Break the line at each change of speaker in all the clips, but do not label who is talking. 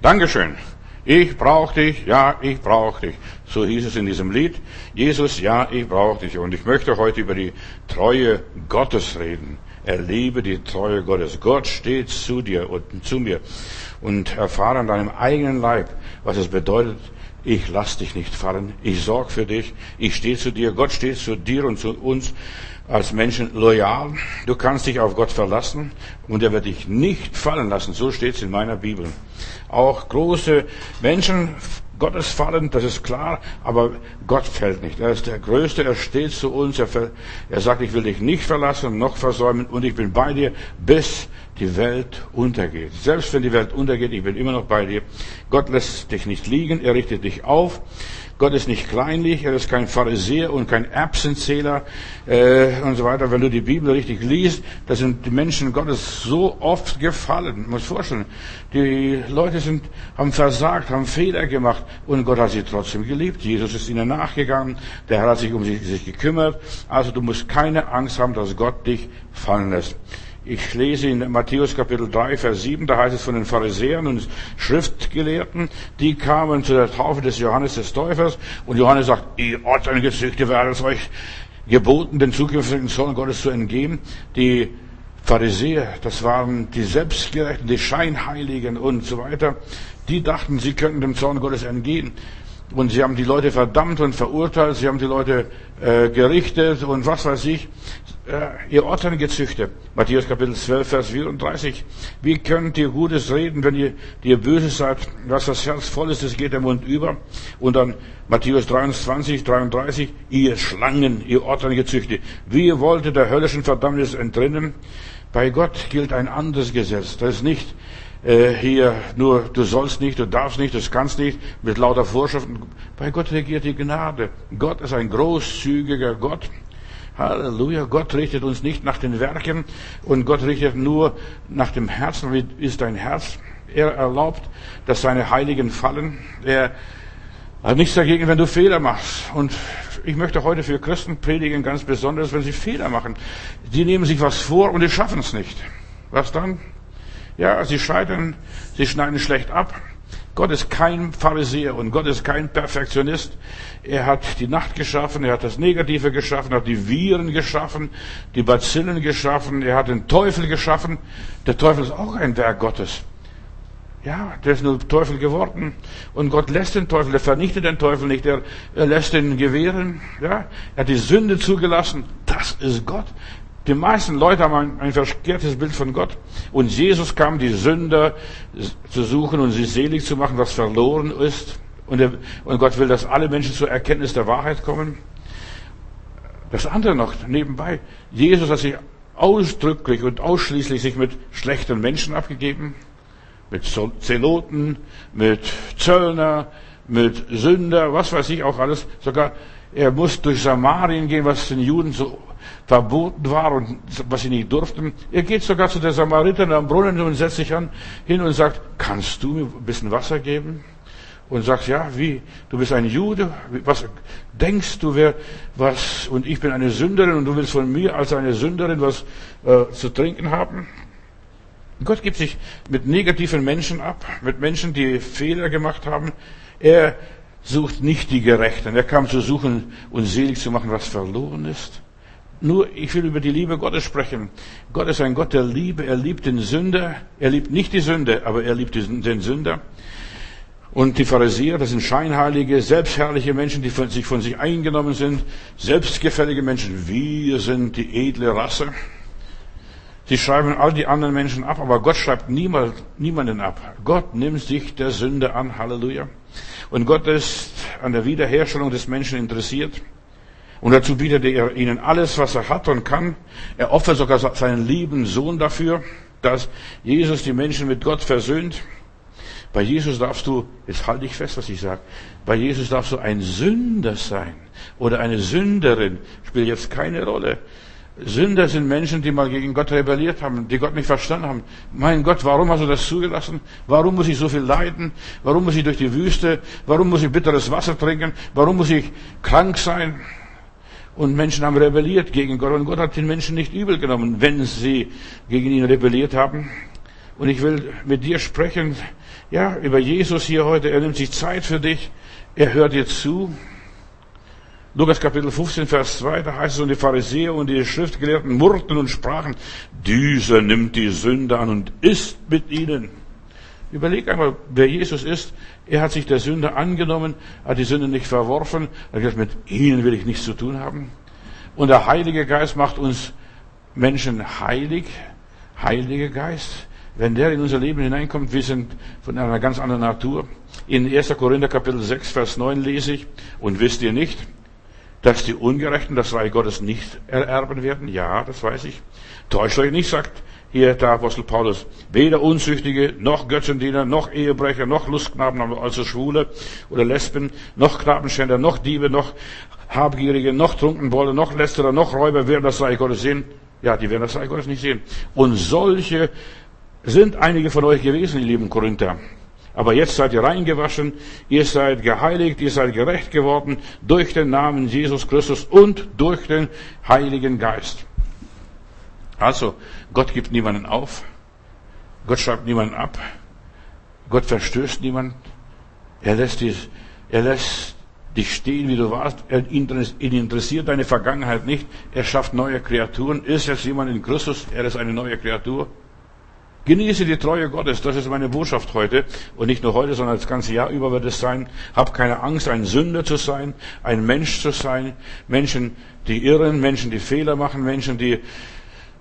Dankeschön. Ich brauche dich, ja, ich brauche dich. So hieß es in diesem Lied. Jesus, ja, ich brauche dich. Und ich möchte heute über die Treue Gottes reden. Erlebe die Treue Gottes. Gott steht zu dir und zu mir und erfahre an deinem eigenen Leib, was es bedeutet, ich lass dich nicht fallen, ich sorg für dich, ich stehe zu dir, Gott steht zu dir und zu uns als Menschen loyal. Du kannst dich auf Gott verlassen und er wird dich nicht fallen lassen. So steht es in meiner Bibel. Auch große Menschen Gottes fallen, das ist klar, aber Gott fällt nicht. Er ist der Größte, er steht zu uns, er, er sagt, ich will dich nicht verlassen, noch versäumen und ich bin bei dir, bis die Welt untergeht. Selbst wenn die Welt untergeht, ich bin immer noch bei dir. Gott lässt dich nicht liegen, er richtet dich auf. Gott ist nicht kleinlich, er ist kein Pharisäer und kein Erbsenzähler äh, und so weiter. Wenn du die Bibel richtig liest, da sind die Menschen Gottes so oft gefallen. Du musst vorstellen, die Leute sind, haben versagt, haben Fehler gemacht und Gott hat sie trotzdem geliebt. Jesus ist ihnen nachgegangen, der Herr hat sich um sie sich gekümmert. Also du musst keine Angst haben, dass Gott dich fallen lässt. Ich lese in Matthäus Kapitel 3, Vers 7, da heißt es von den Pharisäern und Schriftgelehrten, die kamen zu der Taufe des Johannes des Täufers und Johannes sagt, ihr Ortengezüchte wäre es euch geboten, den zukünftigen Sohn Gottes zu entgehen. Die Pharisäer, das waren die Selbstgerechten, die Scheinheiligen und so weiter, die dachten, sie könnten dem Zorn Gottes entgehen. Und sie haben die Leute verdammt und verurteilt, sie haben die Leute äh, gerichtet und was weiß ich. Äh, ihr Orten gezüchtet. Matthäus Kapitel 12, Vers 34. Wie könnt ihr Gutes reden, wenn ihr, ihr böse seid? Was das Herz voll ist, das geht der Mund über. Und dann Matthäus 23, 33. Ihr Schlangen, ihr Orten gezüchtet. Wie wollt ihr der höllischen Verdammnis entrinnen? Bei Gott gilt ein anderes Gesetz. Das ist nicht äh, hier nur, du sollst nicht, du darfst nicht, du kannst nicht, mit lauter Vorschriften. Bei Gott regiert die Gnade. Gott ist ein großzügiger Gott. Halleluja. Gott richtet uns nicht nach den Werken und Gott richtet nur nach dem Herzen. Wie ist dein Herz? Er erlaubt, dass seine Heiligen fallen. Er hat nichts dagegen, wenn du Fehler machst. Und ich möchte heute für Christen predigen, ganz besonders, wenn sie Fehler machen. Die nehmen sich was vor und die schaffen es nicht. Was dann? Ja, sie scheitern, sie schneiden schlecht ab. Gott ist kein Pharisäer und Gott ist kein Perfektionist. Er hat die Nacht geschaffen, er hat das Negative geschaffen, er hat die Viren geschaffen, die Bazillen geschaffen, er hat den Teufel geschaffen. Der Teufel ist auch ein Werk Gottes. Ja, der ist nur Teufel geworden. Und Gott lässt den Teufel, er vernichtet den Teufel nicht, er, er lässt ihn gewähren. Ja, er hat die Sünde zugelassen. Das ist Gott. Die meisten Leute haben ein, ein verkehrtes Bild von Gott. Und Jesus kam, die Sünder zu suchen und sie selig zu machen, was verloren ist. Und, er, und Gott will, dass alle Menschen zur Erkenntnis der Wahrheit kommen. Das andere noch nebenbei. Jesus hat sich ausdrücklich und ausschließlich sich mit schlechten Menschen abgegeben. Mit Zeloten, mit Zöllner, mit Sünder, was weiß ich auch alles. Sogar er muss durch Samarien gehen, was den Juden so verboten war und was sie nicht durften. Er geht sogar zu der Samariterin am Brunnen und setzt sich an, hin und sagt, kannst du mir ein bisschen Wasser geben? Und sagt, ja, wie? Du bist ein Jude? Was denkst du, wer, was? Und ich bin eine Sünderin und du willst von mir als eine Sünderin was äh, zu trinken haben? Gott gibt sich mit negativen Menschen ab, mit Menschen, die Fehler gemacht haben. Er sucht nicht die Gerechten. Er kam zu suchen und selig zu machen, was verloren ist. Nur, ich will über die Liebe Gottes sprechen. Gott ist ein Gott der Liebe. Er liebt den Sünder. Er liebt nicht die Sünde, aber er liebt den Sünder. Und die Pharisäer, das sind scheinheilige, selbstherrliche Menschen, die von sich von sich eingenommen sind, selbstgefällige Menschen. Wir sind die edle Rasse. Sie schreiben all die anderen Menschen ab, aber Gott schreibt niemand, niemanden ab. Gott nimmt sich der Sünde an. Halleluja. Und Gott ist an der Wiederherstellung des Menschen interessiert. Und dazu bietet er ihnen alles, was er hat und kann. Er opfert sogar seinen lieben Sohn dafür, dass Jesus die Menschen mit Gott versöhnt. Bei Jesus darfst du, jetzt halte ich fest, was ich sage, bei Jesus darfst du ein Sünder sein oder eine Sünderin, spielt jetzt keine Rolle. Sünder sind Menschen, die mal gegen Gott rebelliert haben, die Gott nicht verstanden haben. Mein Gott, warum hast du das zugelassen? Warum muss ich so viel leiden? Warum muss ich durch die Wüste? Warum muss ich bitteres Wasser trinken? Warum muss ich krank sein? Und Menschen haben rebelliert gegen Gott und Gott hat den Menschen nicht übel genommen, wenn sie gegen ihn rebelliert haben. Und ich will mit dir sprechen, ja, über Jesus hier heute. Er nimmt sich Zeit für dich. Er hört dir zu. Lukas Kapitel 15, Vers 2, da heißt es, und die Pharisäer und die Schriftgelehrten murrten und sprachen, dieser nimmt die Sünde an und isst mit ihnen. Überleg einmal, wer Jesus ist. Er hat sich der Sünde angenommen, hat die Sünde nicht verworfen, er hat gesagt, mit ihnen will ich nichts zu tun haben. Und der Heilige Geist macht uns Menschen heilig. Heiliger Geist. Wenn der in unser Leben hineinkommt, wir sind von einer ganz anderen Natur. In 1. Korinther Kapitel 6, Vers 9 lese ich, und wisst ihr nicht, dass die Ungerechten das Reich Gottes nicht ererben werden? Ja, das weiß ich. Täuscht euch nicht, sagt hier der Apostel Paulus. Weder Unzüchtige, noch Götzendiener, noch Ehebrecher, noch Lustknaben, also Schwule oder Lesben, noch Knabenschänder, noch Diebe, noch Habgierige, noch Trunkenbolle, noch Lästerer, noch Räuber werden das Reich Gottes sehen. Ja, die werden das Reich Gottes nicht sehen. Und solche sind einige von euch gewesen, ihr lieben Korinther. Aber jetzt seid ihr reingewaschen, ihr seid geheiligt, ihr seid gerecht geworden durch den Namen Jesus Christus und durch den Heiligen Geist. Also, Gott gibt niemanden auf. Gott schreibt niemanden ab. Gott verstößt niemanden. Er lässt dich, er lässt dich stehen, wie du warst. Er interessiert deine Vergangenheit nicht. Er schafft neue Kreaturen. Ist jetzt jemand in Christus? Er ist eine neue Kreatur. Genieße die Treue Gottes, das ist meine Botschaft heute. Und nicht nur heute, sondern das ganze Jahr über wird es sein. Hab keine Angst, ein Sünder zu sein, ein Mensch zu sein. Menschen, die irren, Menschen, die Fehler machen, Menschen, die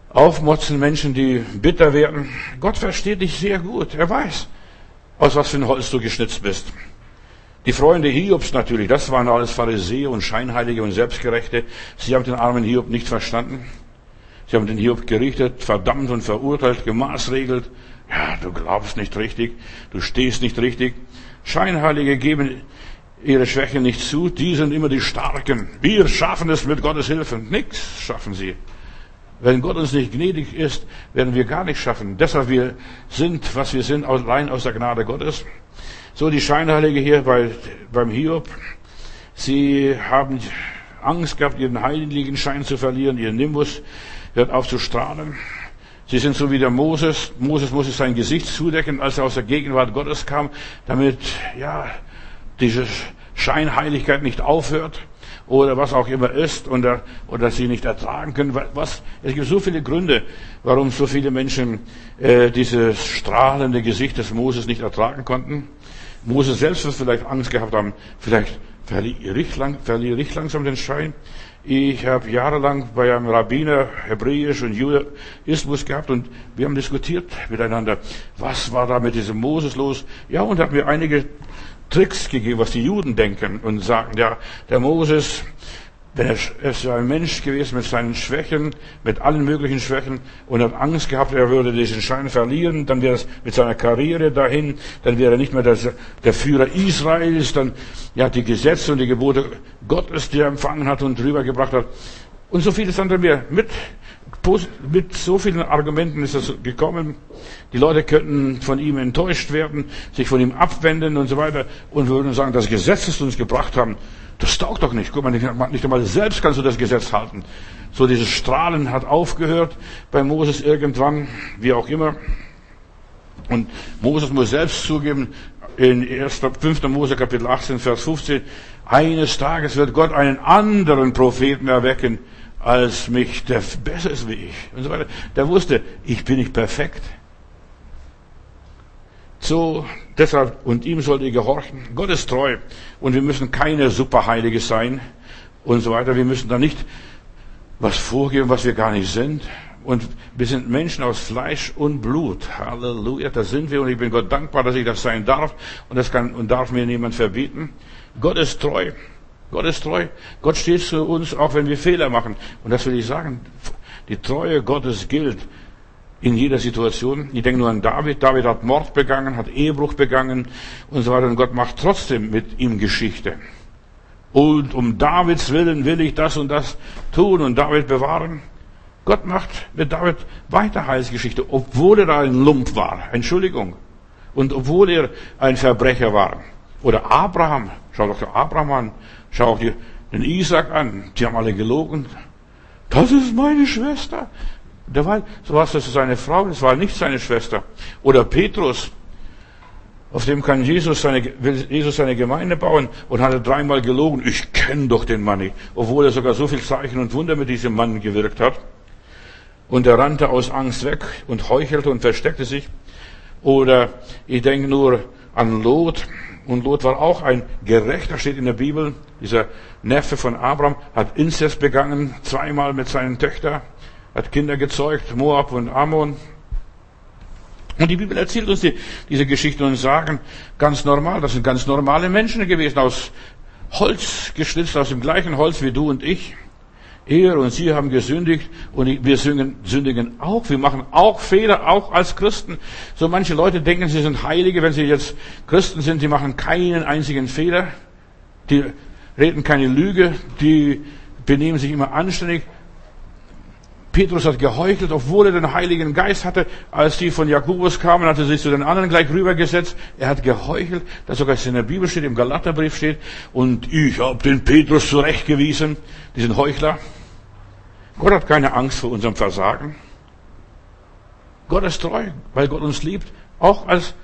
aufmotzen, Menschen, die bitter werden. Gott versteht dich sehr gut. Er weiß, aus was für ein Holz du geschnitzt bist. Die Freunde Hiobs natürlich, das waren alles Pharisäer und Scheinheilige und Selbstgerechte. Sie haben den armen Hiob nicht verstanden. Sie haben den Hiob gerichtet, verdammt und verurteilt, gemaßregelt. Ja, du glaubst nicht richtig, du stehst nicht richtig. Scheinheilige geben ihre Schwächen nicht zu, die sind immer die Starken. Wir schaffen es mit Gottes Hilfe. Nichts schaffen sie. Wenn Gott uns nicht gnädig ist, werden wir gar nichts schaffen. Deshalb wir sind, was wir sind, allein aus der Gnade Gottes. So die Scheinheilige hier bei, beim Hiob. Sie haben Angst gehabt, ihren heiligen Schein zu verlieren, ihren Nimbus hört auf zu strahlen. Sie sind so wie der Moses. Moses musste sein Gesicht zudecken, als er aus der Gegenwart Gottes kam, damit, ja, diese Scheinheiligkeit nicht aufhört oder was auch immer ist oder, oder sie nicht ertragen können. Was? Es gibt so viele Gründe, warum so viele Menschen äh, dieses strahlende Gesicht des Moses nicht ertragen konnten. Moses selbst wird vielleicht Angst gehabt haben, vielleicht verliere ich, lang, verliere ich langsam den Schein. Ich habe jahrelang bei einem Rabbiner Hebräisch und Judaismus gehabt und wir haben diskutiert miteinander, was war da mit diesem Moses los? Ja, und hat mir einige Tricks gegeben, was die Juden denken und sagen, ja, der Moses, wenn er ist ein Mensch gewesen mit seinen Schwächen, mit allen möglichen Schwächen und hat Angst gehabt, er würde diesen Schein verlieren, dann wäre es mit seiner Karriere dahin, dann wäre er nicht mehr der, der Führer Israels, dann ja die Gesetze und die Gebote Gottes, die er empfangen hat und rübergebracht hat und so vieles andere mehr. Mit mit so vielen Argumenten ist es gekommen. Die Leute könnten von ihm enttäuscht werden, sich von ihm abwenden und so weiter und würden sagen, das Gesetz, das uns gebracht haben, das taugt doch nicht. Guck mal, nicht einmal selbst kannst du das Gesetz halten. So dieses Strahlen hat aufgehört bei Moses irgendwann, wie auch immer. Und Moses muss selbst zugeben, in 1. 5. Mose Kapitel 18, Vers 15, eines Tages wird Gott einen anderen Propheten erwecken als mich, der besser ist wie ich. Und so weiter. Der wusste, ich bin nicht perfekt. So, deshalb, und ihm sollt ihr gehorchen. Gott ist treu. Und wir müssen keine Superheilige sein und so weiter. Wir müssen da nicht was vorgeben, was wir gar nicht sind. Und wir sind Menschen aus Fleisch und Blut. Halleluja, da sind wir. Und ich bin Gott dankbar, dass ich das sein darf. Und das kann und darf mir niemand verbieten. Gott ist treu. Gott ist treu. Gott steht zu uns, auch wenn wir Fehler machen. Und das will ich sagen. Die Treue Gottes gilt in jeder Situation. Ich denke nur an David. David hat Mord begangen, hat Ehebruch begangen und so weiter. Und Gott macht trotzdem mit ihm Geschichte. Und um Davids Willen will ich das und das tun und David bewahren. Gott macht mit David weiter Heilsgeschichte, obwohl er ein Lump war. Entschuldigung. Und obwohl er ein Verbrecher war. Oder Abraham. Schau doch Abraham an. Schau auch den Isaac an. Die haben alle gelogen. Das ist meine Schwester. Der war, so was, das ist seine Frau, das war nicht seine Schwester. Oder Petrus, auf dem kann Jesus seine, will Jesus seine Gemeinde bauen und hat er dreimal gelogen. Ich kenne doch den Mann nicht. Obwohl er sogar so viel Zeichen und Wunder mit diesem Mann gewirkt hat. Und er rannte aus Angst weg und heuchelte und versteckte sich. Oder ich denke nur an Lot. Und Lot war auch ein Gerechter, steht in der Bibel. Dieser Neffe von Abraham hat Inzest begangen, zweimal mit seinen Töchtern, hat Kinder gezeugt, Moab und Ammon. Und die Bibel erzählt uns die, diese Geschichte und sagen ganz normal, das sind ganz normale Menschen gewesen, aus Holz geschnitzt, aus dem gleichen Holz wie du und ich. Er und sie haben gesündigt und wir sündigen auch. Wir machen auch Fehler, auch als Christen. So manche Leute denken, sie sind Heilige, wenn sie jetzt Christen sind, die machen keinen einzigen Fehler. Die reden keine Lüge, die benehmen sich immer anständig. Petrus hat geheuchelt, obwohl er den Heiligen Geist hatte. Als die von Jakobus kamen, hat er sich zu den anderen gleich rübergesetzt. Er hat geheuchelt, das sogar in der Bibel steht, im Galaterbrief steht. Und ich habe den Petrus zurechtgewiesen, diesen Heuchler. Gott hat keine Angst vor unserem Versagen. Gott ist treu, weil Gott uns liebt, auch als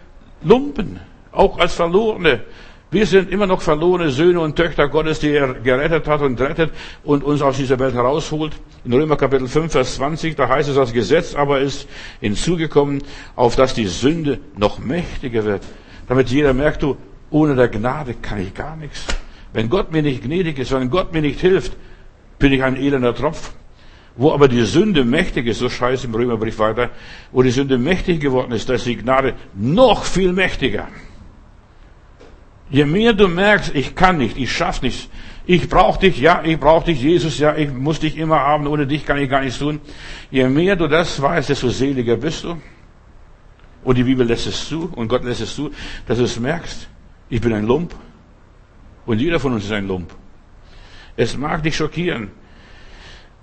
Lumpen, auch als Verlorene. Wir sind immer noch verlorene Söhne und Töchter Gottes, die er gerettet hat und rettet und uns aus dieser Welt herausholt. In Römer Kapitel 5, Vers 20, da heißt es, das Gesetz aber ist hinzugekommen, auf dass die Sünde noch mächtiger wird. Damit jeder merkt, du, ohne der Gnade kann ich gar nichts. Wenn Gott mir nicht gnädig ist, wenn Gott mir nicht hilft, bin ich ein elender Tropf. Wo aber die Sünde mächtig ist, so scheiße im Römerbrief weiter, wo die Sünde mächtig geworden ist, da ist die Gnade noch viel mächtiger. Je mehr du merkst, ich kann nicht, ich schaff nichts, ich brauche dich, ja, ich brauche dich, Jesus, ja, ich muss dich immer haben, ohne dich kann ich gar nichts tun. Je mehr du das weißt, desto seliger bist du. Und die Bibel lässt es zu und Gott lässt es zu, dass du es merkst, ich bin ein Lump. Und jeder von uns ist ein Lump. Es mag dich schockieren,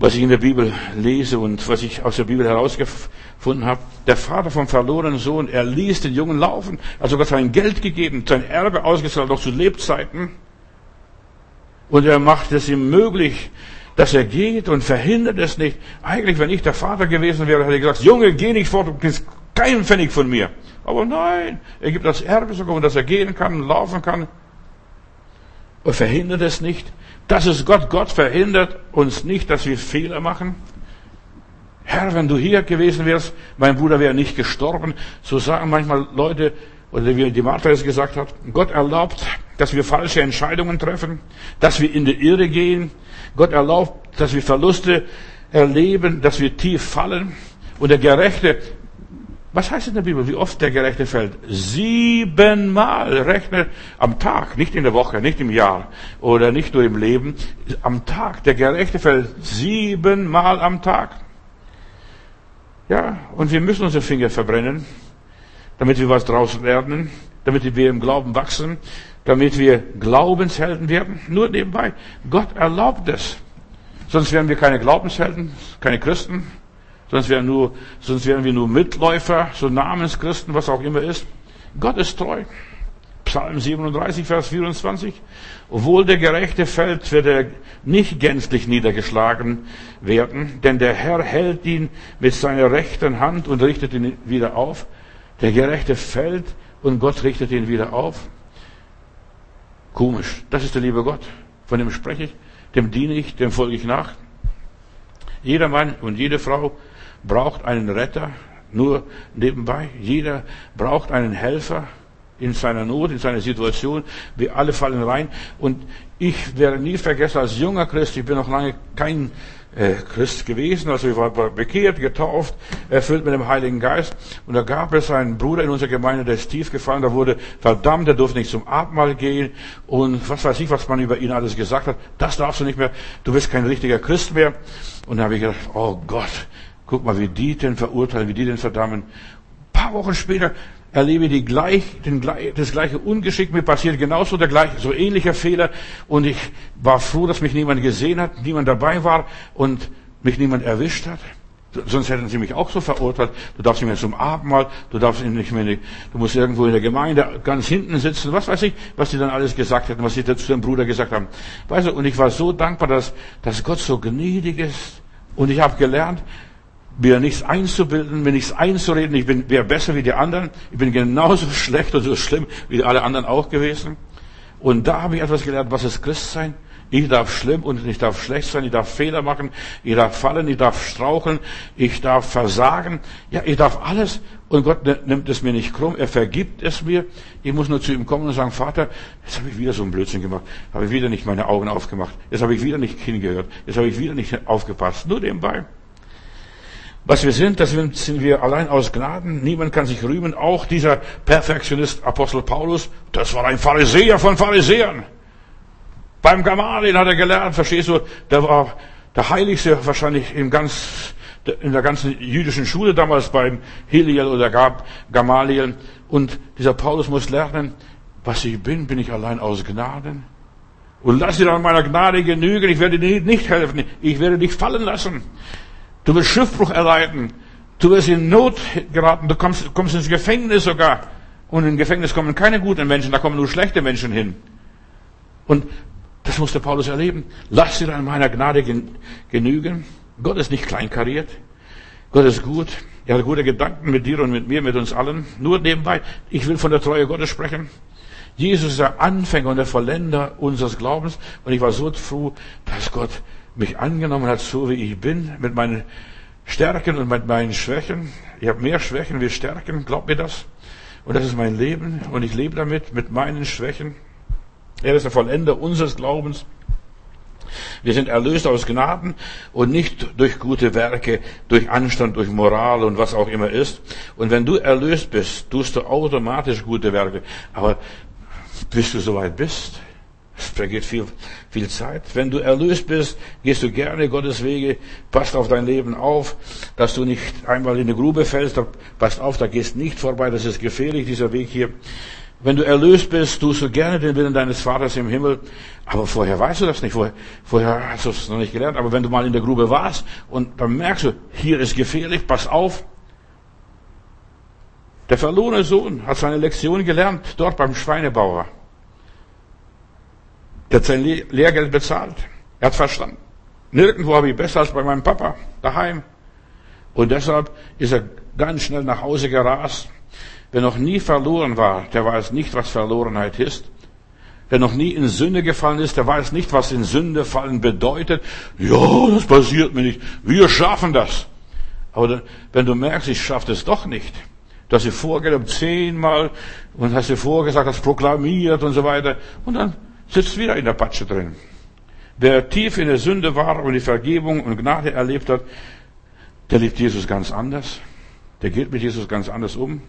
was ich in der Bibel lese und was ich aus der Bibel herausgefunden habe. Der Vater vom verlorenen Sohn, er ließ den Jungen laufen, hat sogar sein Geld gegeben, sein Erbe ausgezahlt, noch zu Lebzeiten. Und er macht es ihm möglich, dass er geht und verhindert es nicht. Eigentlich, wenn ich der Vater gewesen wäre, hätte ich gesagt, Junge, geh nicht fort, du kriegst keinen Pfennig von mir. Aber nein, er gibt das Erbe sogar, dass er gehen kann, laufen kann. Er verhindert es nicht. Das ist Gott. Gott verhindert uns nicht, dass wir Fehler machen. Herr, wenn du hier gewesen wärst, mein Bruder wäre nicht gestorben. So sagen manchmal Leute, oder wie die Martha es gesagt hat, Gott erlaubt, dass wir falsche Entscheidungen treffen, dass wir in die Irre gehen. Gott erlaubt, dass wir Verluste erleben, dass wir tief fallen. Und der Gerechte was heißt in der Bibel, wie oft der Gerechte fällt? Siebenmal. Rechne am Tag, nicht in der Woche, nicht im Jahr oder nicht nur im Leben. Am Tag. Der Gerechte fällt siebenmal am Tag. Ja, und wir müssen unsere Finger verbrennen, damit wir was draus lernen, damit wir im Glauben wachsen, damit wir Glaubenshelden werden. Nur nebenbei. Gott erlaubt es. Sonst wären wir keine Glaubenshelden, keine Christen, sonst wären, nur, sonst wären wir nur Mitläufer, so Namenschristen, was auch immer ist. Gott ist treu. Psalm 37, Vers 24. Obwohl der Gerechte fällt, wird er nicht gänzlich niedergeschlagen werden, denn der Herr hält ihn mit seiner rechten Hand und richtet ihn wieder auf. Der Gerechte fällt und Gott richtet ihn wieder auf. Komisch. Das ist der liebe Gott. Von dem spreche ich, dem diene ich, dem folge ich nach. Jeder Mann und jede Frau braucht einen Retter, nur nebenbei. Jeder braucht einen Helfer in seiner Not, in seiner Situation. Wir alle fallen rein. Und ich werde nie vergessen, als junger Christ, ich bin noch lange kein äh, Christ gewesen, also ich war bekehrt, getauft, erfüllt mit dem Heiligen Geist. Und da gab es einen Bruder in unserer Gemeinde, der ist tief gefallen, der wurde verdammt, der durfte nicht zum Abendmahl gehen und was weiß ich, was man über ihn alles gesagt hat. Das darfst du nicht mehr, du bist kein richtiger Christ mehr. Und da habe ich gedacht, oh Gott, Guck mal, wie die den verurteilen, wie die den verdammen. Ein paar Wochen später erlebe ich die gleich, den, das gleiche Ungeschick. Mir passiert genauso der gleiche, so ähnlicher Fehler. Und ich war froh, dass mich niemand gesehen hat, niemand dabei war und mich niemand erwischt hat. Sonst hätten sie mich auch so verurteilt. Du darfst nicht mehr zum Abendmahl, du darfst nicht mehr, du musst irgendwo in der Gemeinde ganz hinten sitzen. Was weiß ich, was sie dann alles gesagt hätten, was sie zu dem Bruder gesagt haben. Weißt du, und ich war so dankbar, dass, dass Gott so gnädig ist. Und ich habe gelernt, mir nichts einzubilden, mir nichts einzureden, ich bin wäre besser wie die anderen, ich bin genauso schlecht und so schlimm wie alle anderen auch gewesen. Und da habe ich etwas gelernt, was ist Christsein? Ich darf schlimm und ich darf schlecht sein, ich darf Fehler machen, ich darf fallen, ich darf straucheln, ich darf versagen. Ja, ich darf alles. Und Gott nimmt es mir nicht krumm, er vergibt es mir. Ich muss nur zu ihm kommen und sagen, Vater, jetzt habe ich wieder so einen Blödsinn gemacht, habe ich wieder nicht meine Augen aufgemacht, jetzt habe ich wieder nicht hingehört, jetzt habe ich wieder nicht aufgepasst. Nur nebenbei. Was wir sind, das sind wir allein aus Gnaden. Niemand kann sich rühmen. Auch dieser Perfektionist Apostel Paulus, das war ein Pharisäer von Pharisäern. Beim Gamaliel hat er gelernt, verstehst du, der war der Heiligste wahrscheinlich im ganz, in der ganzen jüdischen Schule damals beim Heliel oder Gamaliel. Und dieser Paulus muss lernen, was ich bin, bin ich allein aus Gnaden. Und lass dir an meiner Gnade genügen, ich werde dir nicht helfen, ich werde dich fallen lassen. Du wirst Schiffbruch erleiden. Du wirst in Not geraten. Du kommst, kommst ins Gefängnis sogar. Und im Gefängnis kommen keine guten Menschen, da kommen nur schlechte Menschen hin. Und das musste Paulus erleben. Lass dir an meiner Gnade genügen. Gott ist nicht kleinkariert. Gott ist gut. Er hat gute Gedanken mit dir und mit mir, mit uns allen. Nur nebenbei. Ich will von der Treue Gottes sprechen. Jesus ist der Anfänger und der Vollender unseres Glaubens. Und ich war so froh, dass Gott mich angenommen hat, so wie ich bin, mit meinen Stärken und mit meinen Schwächen. Ich habe mehr Schwächen wie Stärken, glaubt mir das? Und das ist mein Leben und ich lebe damit, mit meinen Schwächen. Er ist der Vollender unseres Glaubens. Wir sind erlöst aus Gnaden und nicht durch gute Werke, durch Anstand, durch Moral und was auch immer ist. Und wenn du erlöst bist, tust du automatisch gute Werke. Aber bis du soweit bist, vergeht viel, viel Zeit. Wenn du erlöst bist, gehst du gerne Gottes Wege, passt auf dein Leben auf, dass du nicht einmal in eine Grube fällst, passt auf, da gehst nicht vorbei, das ist gefährlich, dieser Weg hier. Wenn du erlöst bist, tust du gerne den Willen deines Vaters im Himmel. Aber vorher weißt du das nicht. Vorher, vorher hast du es noch nicht gelernt. Aber wenn du mal in der Grube warst und dann merkst du, hier ist gefährlich, pass auf. Der verlorene Sohn hat seine Lektion gelernt, dort beim Schweinebauer. Der hat sein Lehrgeld bezahlt. Er hat verstanden. Nirgendwo habe ich besser als bei meinem Papa, daheim. Und deshalb ist er ganz schnell nach Hause gerast. Wer noch nie verloren war, der weiß nicht, was Verlorenheit ist. Wer noch nie in Sünde gefallen ist, der weiß nicht, was in Sünde fallen bedeutet. Ja, das passiert mir nicht. Wir schaffen das. Aber wenn du merkst, ich schaffe das doch nicht, du hast dir vorgenommen zehnmal und hast dir vorgesagt, hast proklamiert und so weiter, und dann sitzt wieder in der Patsche drin. Wer tief in der Sünde war und die Vergebung und Gnade erlebt hat, der liebt Jesus ganz anders. Der geht mit Jesus ganz anders um.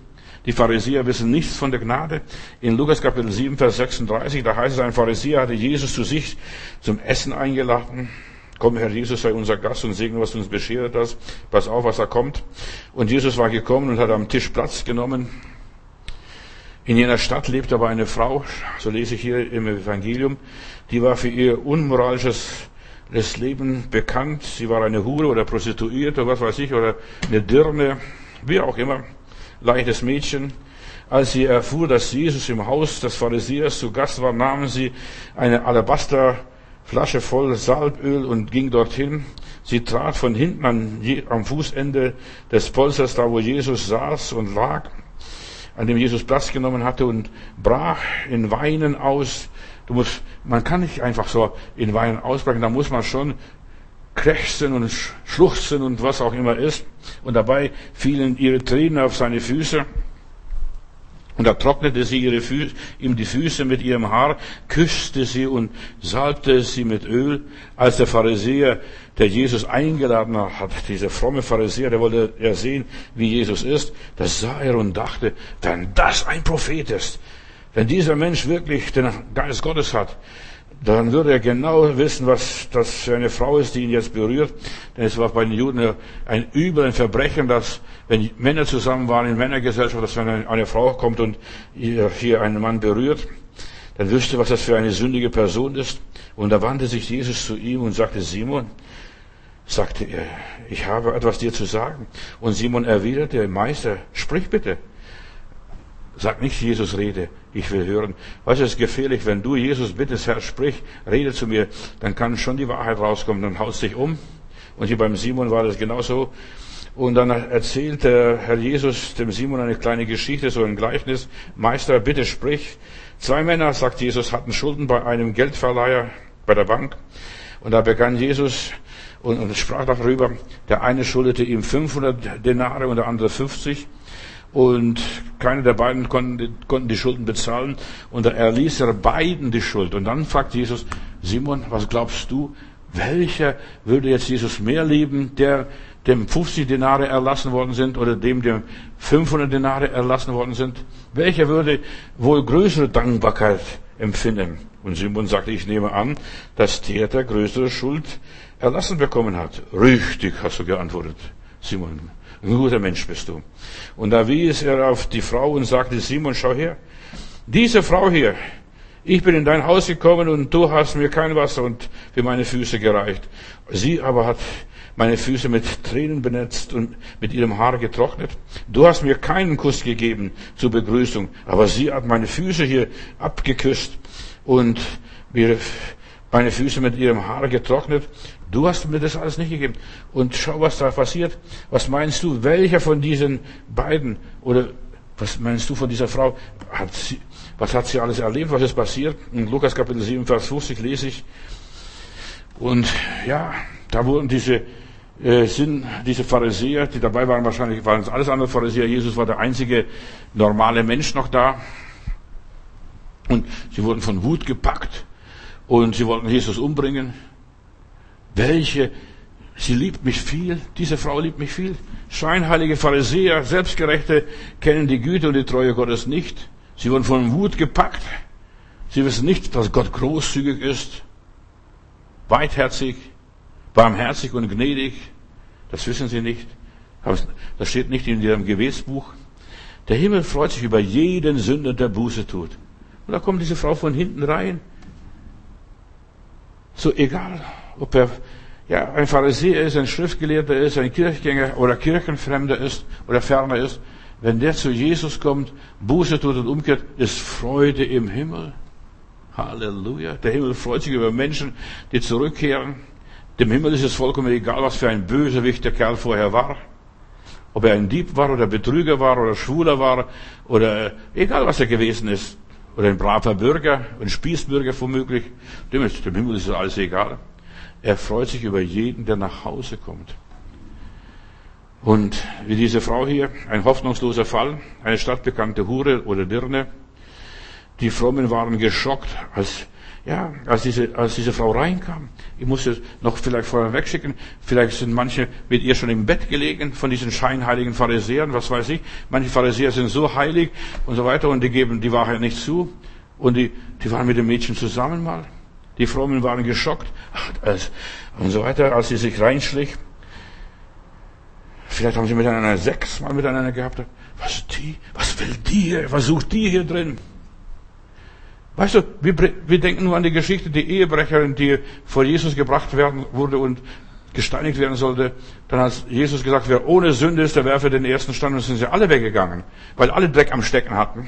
Die Pharisäer wissen nichts von der Gnade. In Lukas Kapitel 7, Vers 36, da heißt es, ein Pharisäer hatte Jesus zu sich zum Essen eingeladen. Komm, Herr Jesus, sei unser Gast und segne, was du uns beschert hast. Pass auf, was da kommt. Und Jesus war gekommen und hat am Tisch Platz genommen. In jener Stadt lebte aber eine Frau, so lese ich hier im Evangelium, die war für ihr unmoralisches Leben bekannt. Sie war eine Hure oder Prostituierte, was weiß ich, oder eine Dirne, wie auch immer, leichtes Mädchen. Als sie erfuhr, dass Jesus im Haus des Pharisäers zu Gast war, nahmen sie eine Alabasterflasche voll Salböl und ging dorthin. Sie trat von hinten an, am Fußende des Polsters, da wo Jesus saß und lag, an dem Jesus Platz genommen hatte und brach in Weinen aus. Du musst, man kann nicht einfach so in Weinen ausbrechen, da muss man schon krächzen und schluchzen und was auch immer ist. Und dabei fielen ihre Tränen auf seine Füße. Und da trocknete sie ihre Füße, ihm die Füße mit ihrem Haar, küsste sie und salbte sie mit Öl. Als der Pharisäer, der Jesus eingeladen hat, dieser fromme Pharisäer, der wollte ja sehen, wie Jesus ist, das sah er und dachte, wenn das ein Prophet ist, wenn dieser Mensch wirklich den Geist Gottes hat, dann würde er genau wissen, was das für eine Frau ist, die ihn jetzt berührt. Denn es war bei den Juden ein Übel, ein Verbrechen, dass, wenn Männer zusammen waren in Männergesellschaft, dass wenn eine Frau kommt und hier einen Mann berührt, dann wüsste, was das für eine sündige Person ist. Und da wandte sich Jesus zu ihm und sagte, Simon, sagte er, ich habe etwas dir zu sagen. Und Simon erwiderte, Meister, sprich bitte. Sag nicht, Jesus rede, ich will hören. Es ist gefährlich, wenn du Jesus bittest, Herr, sprich, rede zu mir, dann kann schon die Wahrheit rauskommen, dann haust dich um. Und hier beim Simon war das genauso. Und dann erzählt der Herr Jesus dem Simon eine kleine Geschichte, so ein Gleichnis. Meister, bitte sprich. Zwei Männer, sagt Jesus, hatten Schulden bei einem Geldverleiher bei der Bank. Und da begann Jesus und, und sprach darüber, der eine schuldete ihm 500 Denare und der andere 50. Und keiner der beiden konnten, konnten die Schulden bezahlen. Und da erließ er beiden die Schuld. Und dann fragt Jesus, Simon, was glaubst du, welcher würde jetzt Jesus mehr lieben, der dem 50 Denare erlassen worden sind oder dem, dem 500 Denare erlassen worden sind? Welcher würde wohl größere Dankbarkeit empfinden? Und Simon sagte, ich nehme an, dass der, der größere Schuld erlassen bekommen hat. Richtig, hast du geantwortet, Simon. Ein guter Mensch bist du. Und da wies er auf die Frau und sagte, Simon, schau her. Diese Frau hier, ich bin in dein Haus gekommen und du hast mir kein Wasser und für meine Füße gereicht. Sie aber hat meine Füße mit Tränen benetzt und mit ihrem Haar getrocknet. Du hast mir keinen Kuss gegeben zur Begrüßung, aber sie hat meine Füße hier abgeküsst und mir meine Füße mit ihrem Haar getrocknet. Du hast mir das alles nicht gegeben. Und schau, was da passiert. Was meinst du, welcher von diesen beiden oder was meinst du von dieser Frau? Hat sie, was hat sie alles erlebt? Was ist passiert? In Lukas Kapitel 7, Vers 50 lese ich. Und ja, da wurden diese äh, sind diese Pharisäer, die dabei waren, wahrscheinlich waren es alles andere Pharisäer. Jesus war der einzige normale Mensch noch da. Und sie wurden von Wut gepackt und sie wollten Jesus umbringen. Welche, sie liebt mich viel, diese Frau liebt mich viel. Scheinheilige Pharisäer, Selbstgerechte kennen die Güte und die Treue Gottes nicht. Sie wurden von Wut gepackt. Sie wissen nicht, dass Gott großzügig ist, weitherzig, barmherzig und gnädig. Das wissen sie nicht. Das steht nicht in ihrem Gebetsbuch. Der Himmel freut sich über jeden Sünder, der Buße tut. Und da kommt diese Frau von hinten rein. So egal, ob er ja, ein Pharisäer ist, ein Schriftgelehrter ist, ein Kirchgänger oder Kirchenfremder ist oder ferner ist, wenn der zu Jesus kommt, Buße tut und umkehrt, ist Freude im Himmel. Halleluja. Der Himmel freut sich über Menschen, die zurückkehren. Dem Himmel ist es vollkommen egal, was für ein Bösewicht der Kerl vorher war. Ob er ein Dieb war oder Betrüger war oder Schwuler war oder egal was er gewesen ist. Oder ein braver Bürger, ein Spießbürger womöglich. Dem, ist, dem Himmel ist es alles egal. Er freut sich über jeden, der nach Hause kommt. Und wie diese Frau hier, ein hoffnungsloser Fall, eine stadtbekannte Hure oder Dirne. Die Frommen waren geschockt, als ja, als diese, als diese Frau reinkam, ich muss es noch vielleicht vorher wegschicken, vielleicht sind manche mit ihr schon im Bett gelegen von diesen scheinheiligen Pharisäern, was weiß ich. Manche Pharisäer sind so heilig und so weiter und die geben die Wahrheit nicht zu. Und die, die waren mit dem Mädchen zusammen mal. Die Frommen waren geschockt und so weiter, als sie sich reinschlich. Vielleicht haben sie miteinander sechs Mal miteinander gehabt. Was die? Was will die hier? Was sucht die hier drin? Weißt du, wir, wir denken nur an die Geschichte, die Ehebrecherin, die vor Jesus gebracht werden wurde und gesteinigt werden sollte. Dann hat Jesus gesagt, wer ohne Sünde ist, der werfe den ersten Stein und sind sie alle weggegangen, weil alle Dreck am Stecken hatten.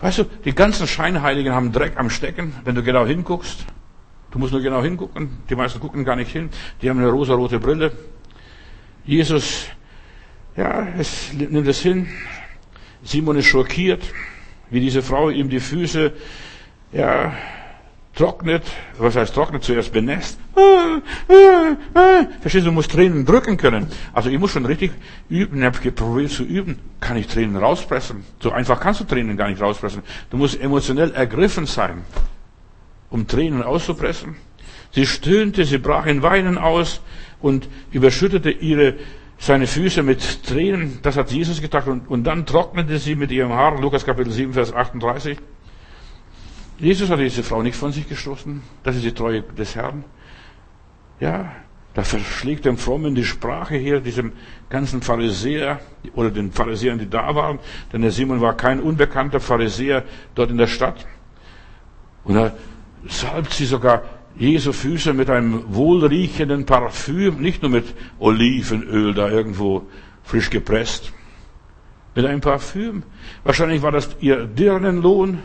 Weißt du, die ganzen Scheinheiligen haben Dreck am Stecken, wenn du genau hinguckst. Du musst nur genau hingucken. Die meisten gucken gar nicht hin. Die haben eine rosa-rote Brille. Jesus, ja, es nimmt es hin. Simon ist schockiert wie diese Frau ihm die Füße, ja, trocknet, was heißt trocknet, zuerst benässt. Verstehst du, du musst Tränen drücken können. Also ich muss schon richtig üben, ich habe probiert zu üben, kann ich Tränen rauspressen. So einfach kannst du Tränen gar nicht rauspressen. Du musst emotionell ergriffen sein, um Tränen auszupressen. Sie stöhnte, sie brach in Weinen aus und überschüttete ihre seine Füße mit Tränen, das hat Jesus gedacht, und, und dann trocknete sie mit ihrem Haar, Lukas Kapitel 7, Vers 38. Jesus hat diese Frau nicht von sich gestoßen, das ist die Treue des Herrn. Ja, da verschlägt dem Frommen die Sprache hier, diesem ganzen Pharisäer oder den Pharisäern, die da waren, denn der Simon war kein unbekannter Pharisäer dort in der Stadt. Und da salbt sie sogar Jesu Füße mit einem wohlriechenden Parfüm, nicht nur mit Olivenöl da irgendwo frisch gepresst, mit einem Parfüm. Wahrscheinlich war das ihr Dirnenlohn,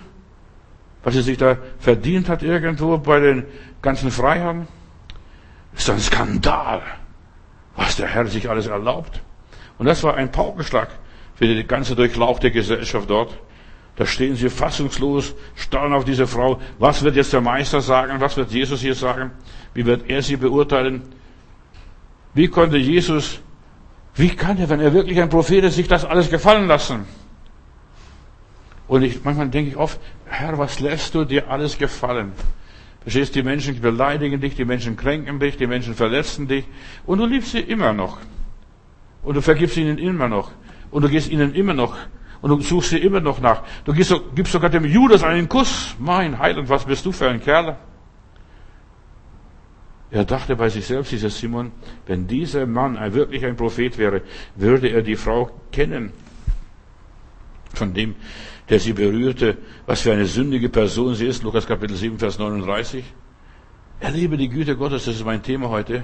was sie sich da verdient hat irgendwo bei den ganzen Freiern. Das ist ein Skandal. was der Herr sich alles erlaubt. Und das war ein Paukenschlag für die ganze durchlauchte Gesellschaft dort. Da stehen sie fassungslos, starren auf diese Frau. Was wird jetzt der Meister sagen? Was wird Jesus hier sagen? Wie wird er sie beurteilen? Wie konnte Jesus, wie kann er, wenn er wirklich ein Prophet ist, sich das alles gefallen lassen? Und ich, manchmal denke ich oft, Herr, was lässt du dir alles gefallen? Verstehst, die Menschen beleidigen dich, die Menschen kränken dich, die Menschen verletzen dich und du liebst sie immer noch. Und du vergibst ihnen immer noch. Und du gehst ihnen immer noch. Und du suchst sie immer noch nach. Du gibst, gibst sogar dem Judas einen Kuss. Mein Heiland, was bist du für ein Kerl? Er dachte bei sich selbst, dieser Simon, wenn dieser Mann wirklich ein Prophet wäre, würde er die Frau kennen. Von dem, der sie berührte, was für eine sündige Person sie ist. Lukas Kapitel 7, Vers 39. Erlebe die Güte Gottes, das ist mein Thema heute.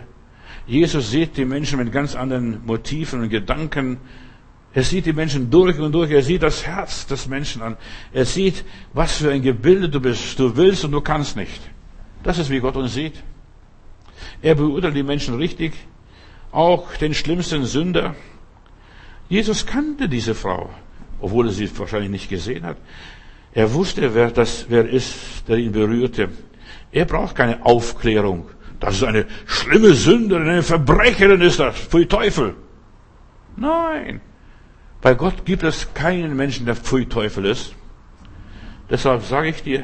Jesus sieht die Menschen mit ganz anderen Motiven und Gedanken. Er sieht die Menschen durch und durch. Er sieht das Herz des Menschen an. Er sieht, was für ein Gebilde du bist. Du willst und du kannst nicht. Das ist, wie Gott uns sieht. Er beurteilt die Menschen richtig, auch den schlimmsten Sünder. Jesus kannte diese Frau, obwohl er sie wahrscheinlich nicht gesehen hat. Er wusste, wer das, wer ist, der ihn berührte. Er braucht keine Aufklärung. Das ist eine schlimme Sünderin, eine Verbrecherin ist das. Pfui Teufel. Nein. Bei Gott gibt es keinen Menschen, der Pfui Teufel ist. Deshalb sage ich dir,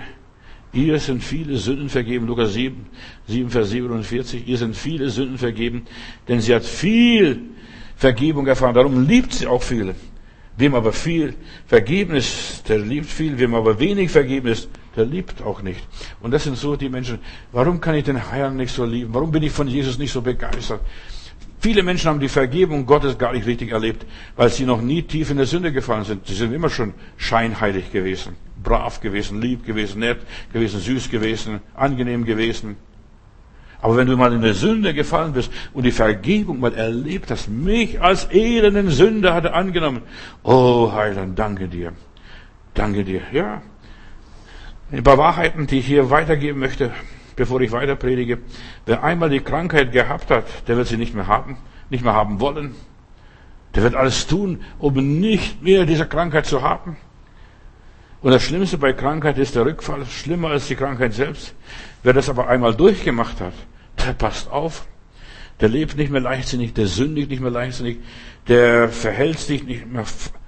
Ihr sind viele Sünden vergeben, Lukas 7, 7, Vers 47. Ihr sind viele Sünden vergeben, denn sie hat viel Vergebung erfahren. Darum liebt sie auch viele. Wem aber viel vergeben ist, der liebt viel. Wem aber wenig vergeben ist, der liebt auch nicht. Und das sind so die Menschen. Warum kann ich den Herrn nicht so lieben? Warum bin ich von Jesus nicht so begeistert? Viele Menschen haben die Vergebung Gottes gar nicht richtig erlebt, weil sie noch nie tief in der Sünde gefallen sind. Sie sind immer schon scheinheilig gewesen, brav gewesen, lieb gewesen, nett gewesen, süß gewesen, angenehm gewesen. Aber wenn du mal in der Sünde gefallen bist und die Vergebung mal erlebt hast, mich als elenden Sünder hatte angenommen. Oh Heiland, danke dir. Danke dir. Ja. Ein paar Wahrheiten, die ich hier weitergeben möchte bevor ich weiter predige. Wer einmal die Krankheit gehabt hat, der wird sie nicht mehr haben, nicht mehr haben wollen. Der wird alles tun, um nicht mehr diese Krankheit zu haben. Und das Schlimmste bei Krankheit ist der Rückfall, schlimmer als die Krankheit selbst. Wer das aber einmal durchgemacht hat, der passt auf. Der lebt nicht mehr leichtsinnig, der sündigt nicht mehr leichtsinnig, der verhält sich nicht mehr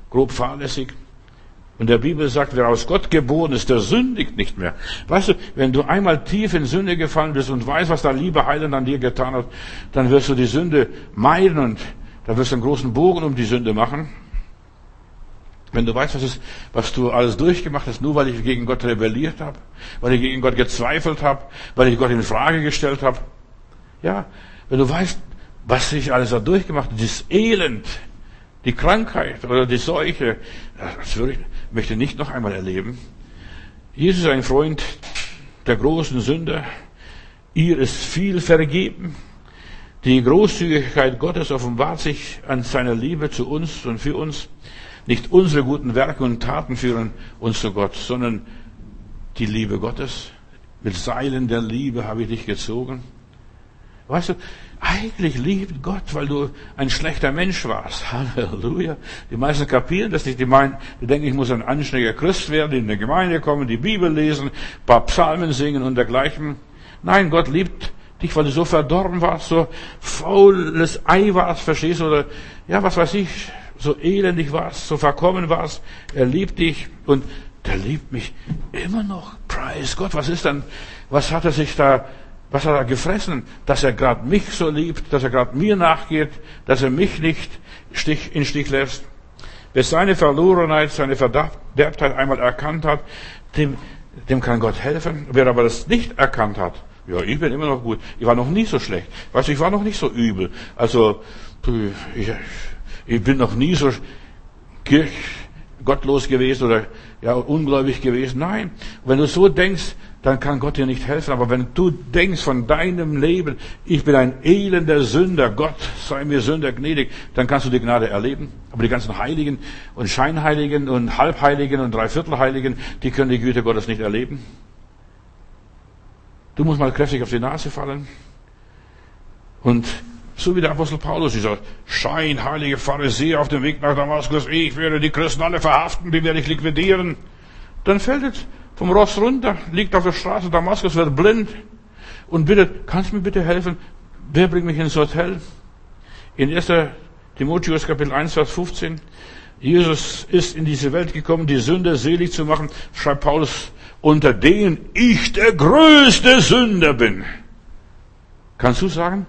grob fahrlässig. Und der Bibel sagt, wer aus Gott geboren ist, der sündigt nicht mehr. Weißt du, wenn du einmal tief in Sünde gefallen bist und weißt, was dein lieber Heiland an dir getan hat, dann wirst du die Sünde meiden und dann wirst du einen großen Bogen um die Sünde machen. Wenn du weißt, was, ist, was du alles durchgemacht hast, nur weil ich gegen Gott rebelliert habe, weil ich gegen Gott gezweifelt habe, weil ich Gott in Frage gestellt habe. Ja, wenn du weißt, was ich alles da durchgemacht habe, dieses Elend, die Krankheit oder die Seuche, das würde ich, möchte nicht noch einmal erleben. Jesus ist ein Freund der großen Sünder. Ihr ist viel vergeben. Die Großzügigkeit Gottes offenbart sich an seiner Liebe zu uns und für uns. Nicht unsere guten Werke und Taten führen uns zu Gott, sondern die Liebe Gottes. Mit Seilen der Liebe habe ich dich gezogen. Weißt du, eigentlich liebt Gott, weil du ein schlechter Mensch warst. Halleluja. Die meisten kapieren das nicht. Die meinen, die denken, ich muss ein anständiger Christ werden, in eine Gemeinde kommen, die Bibel lesen, paar Psalmen singen und dergleichen. Nein, Gott liebt dich, weil du so verdorben warst, so faules Ei warst, verstehst du? Oder, ja, was weiß ich, so elendig warst, so verkommen warst. Er liebt dich und der liebt mich immer noch. Preis Gott. Was ist dann, was hat er sich da was hat er gefressen, dass er gerade mich so liebt, dass er gerade mir nachgeht, dass er mich nicht Stich, in Stich lässt? Wer seine Verlorenheit, seine Verderbtheit einmal erkannt hat, dem, dem kann Gott helfen. Wer aber das nicht erkannt hat, ja, ich bin immer noch gut. Ich war noch nie so schlecht. Weißt du, ich war noch nicht so übel. Also, ich, ich bin noch nie so kirch, gottlos gewesen oder ja, ungläubig gewesen. Nein. Wenn du so denkst, dann kann Gott dir nicht helfen. Aber wenn du denkst von deinem Leben, ich bin ein elender Sünder, Gott sei mir Sünder gnädig, dann kannst du die Gnade erleben. Aber die ganzen Heiligen und Scheinheiligen und Halbheiligen und Dreiviertelheiligen, die können die Güte Gottes nicht erleben. Du musst mal kräftig auf die Nase fallen und So wie der Apostel Paulus, dieser scheinheilige Pharisäer auf dem Weg nach Damaskus. Ich werde die Christen alle verhaften, die werde ich liquidieren. Dann fällt es vom Ross runter, liegt auf der Straße Damaskus, wird blind und bittet, kannst du mir bitte helfen? Wer bringt mich ins Hotel? In 1. Timotheus Kapitel 1, Vers 15. Jesus ist in diese Welt gekommen, die Sünder selig zu machen, schreibt Paulus, unter denen ich der größte Sünder bin. Kannst du sagen?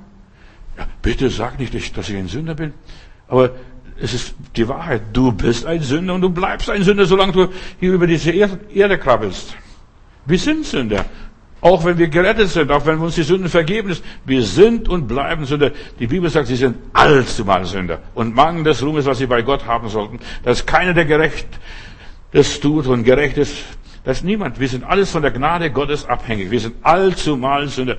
Ja, bitte sag nicht, dass ich ein Sünder bin. Aber es ist die Wahrheit. Du bist ein Sünder und du bleibst ein Sünder, solange du hier über diese Erde krabbelst. Wir sind Sünder. Auch wenn wir gerettet sind, auch wenn uns die Sünden vergeben ist, wir sind und bleiben Sünder. Die Bibel sagt, sie sind allzumal Sünder. Und Mangel des Ruhmes, was sie bei Gott haben sollten, dass keiner, der gerecht das tut und gerecht ist, dass niemand. Wir sind alles von der Gnade Gottes abhängig. Wir sind allzumal Sünder.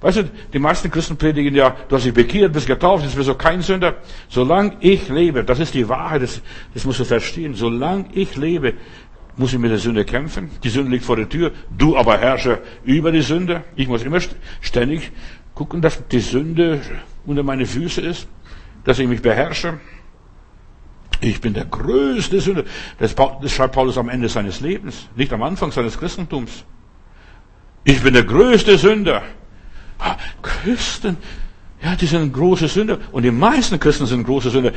Weißt du, die meisten Christen predigen ja, du hast dich bekehrt, bist getauft, jetzt bist du kein Sünder. Solange ich lebe, das ist die Wahrheit, das, das musst du verstehen. Solange ich lebe, muss ich mit der Sünde kämpfen. Die Sünde liegt vor der Tür. Du aber herrsche über die Sünde. Ich muss immer ständig gucken, dass die Sünde unter meine Füße ist, dass ich mich beherrsche. Ich bin der größte Sünder. Das, schreibt Paulus am Ende seines Lebens, nicht am Anfang seines Christentums. Ich bin der größte Sünder. Ah, Christen, ja, die sind große Sünder. Und die meisten Christen sind große Sünder.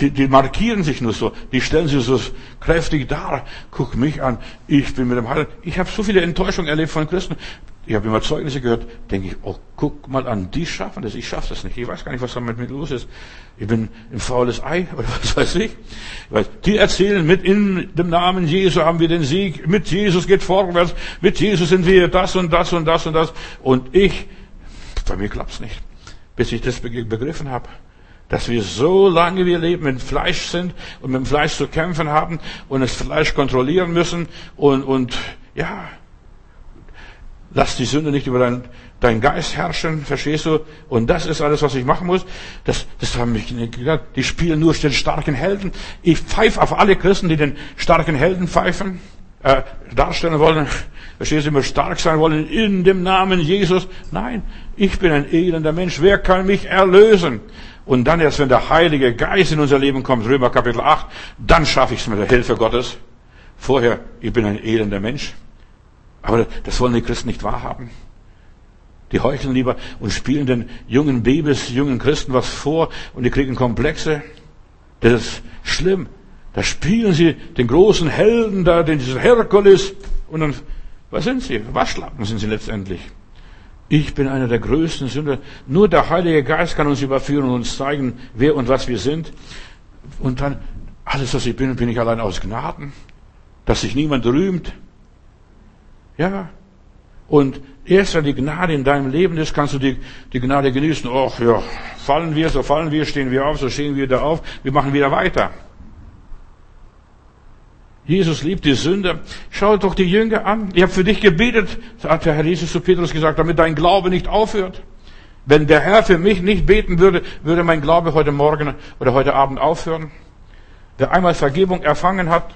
Die, die markieren sich nur so. Die stellen sich so kräftig dar. Guck mich an. Ich bin mit dem Heiligen. Ich habe so viele Enttäuschungen erlebt von Christen. Ich habe immer Zeugnisse gehört. Denke ich, oh, guck mal an. Die schaffen das. Ich schaffe das nicht. Ich weiß gar nicht, was da mit mir los ist. Ich bin ein faules Ei oder was weiß ich. Die erzählen, mit in dem Namen Jesu haben wir den Sieg. Mit Jesus geht vorwärts. Mit Jesus sind wir das und das und das und das. Und ich, bei mir klappt's nicht bis ich das begriffen habe. Dass wir so lange wir leben mit Fleisch sind und mit dem Fleisch zu kämpfen haben und das Fleisch kontrollieren müssen und, und ja, lass die Sünde nicht über deinen dein Geist herrschen, verstehst du? Und das ist alles, was ich machen muss. Das, das haben mich nicht gedacht. Die spielen nur den starken Helden. Ich pfeife auf alle Christen, die den starken Helden pfeifen, äh, darstellen wollen. Verstehst du, immer stark sein wollen in dem Namen Jesus. Nein, ich bin ein elender Mensch. Wer kann mich erlösen? Und dann erst, wenn der Heilige Geist in unser Leben kommt, Römer Kapitel 8, dann schaffe ich es mit der Hilfe Gottes. Vorher, ich bin ein elender Mensch. Aber das wollen die Christen nicht wahrhaben. Die heucheln lieber und spielen den jungen Babys, jungen Christen was vor und die kriegen Komplexe. Das ist schlimm. Da spielen sie den großen Helden da, den diesen Herkules und dann was sind sie? Waschlappen sind sie letztendlich. Ich bin einer der größten Sünder. Nur der Heilige Geist kann uns überführen und uns zeigen, wer und was wir sind. Und dann, alles, was ich bin, bin ich allein aus Gnaden. Dass sich niemand rühmt. Ja. Und erst wenn die Gnade in deinem Leben ist, kannst du die, die Gnade genießen. Och, ja, fallen wir, so fallen wir, stehen wir auf, so stehen wir da auf. Wir machen wieder weiter. Jesus liebt die Sünder. Schau doch die Jünger an. Ich habe für dich gebetet, hat der Herr Jesus zu Petrus gesagt, damit dein Glaube nicht aufhört. Wenn der Herr für mich nicht beten würde, würde mein Glaube heute Morgen oder heute Abend aufhören. Wer einmal Vergebung erfangen hat,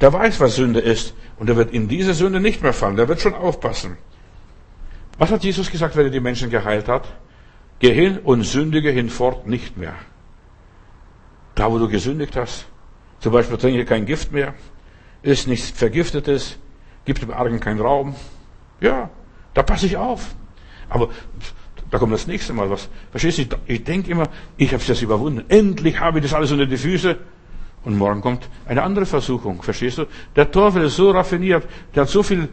der weiß, was Sünde ist. Und er wird in diese Sünde nicht mehr fallen. Der wird schon aufpassen. Was hat Jesus gesagt, wenn er die Menschen geheilt hat? Geh hin und sündige hinfort nicht mehr. Da, wo du gesündigt hast, zum Beispiel trinke kein Gift mehr, ist nichts Vergiftetes, gibt dem Argen keinen Raum. Ja, da passe ich auf. Aber da kommt das nächste Mal was. Verstehst du? Ich denke immer, ich habe das überwunden. Endlich habe ich das alles unter die Füße. Und morgen kommt eine andere Versuchung. Verstehst du? Der Teufel ist so raffiniert, der hat so viel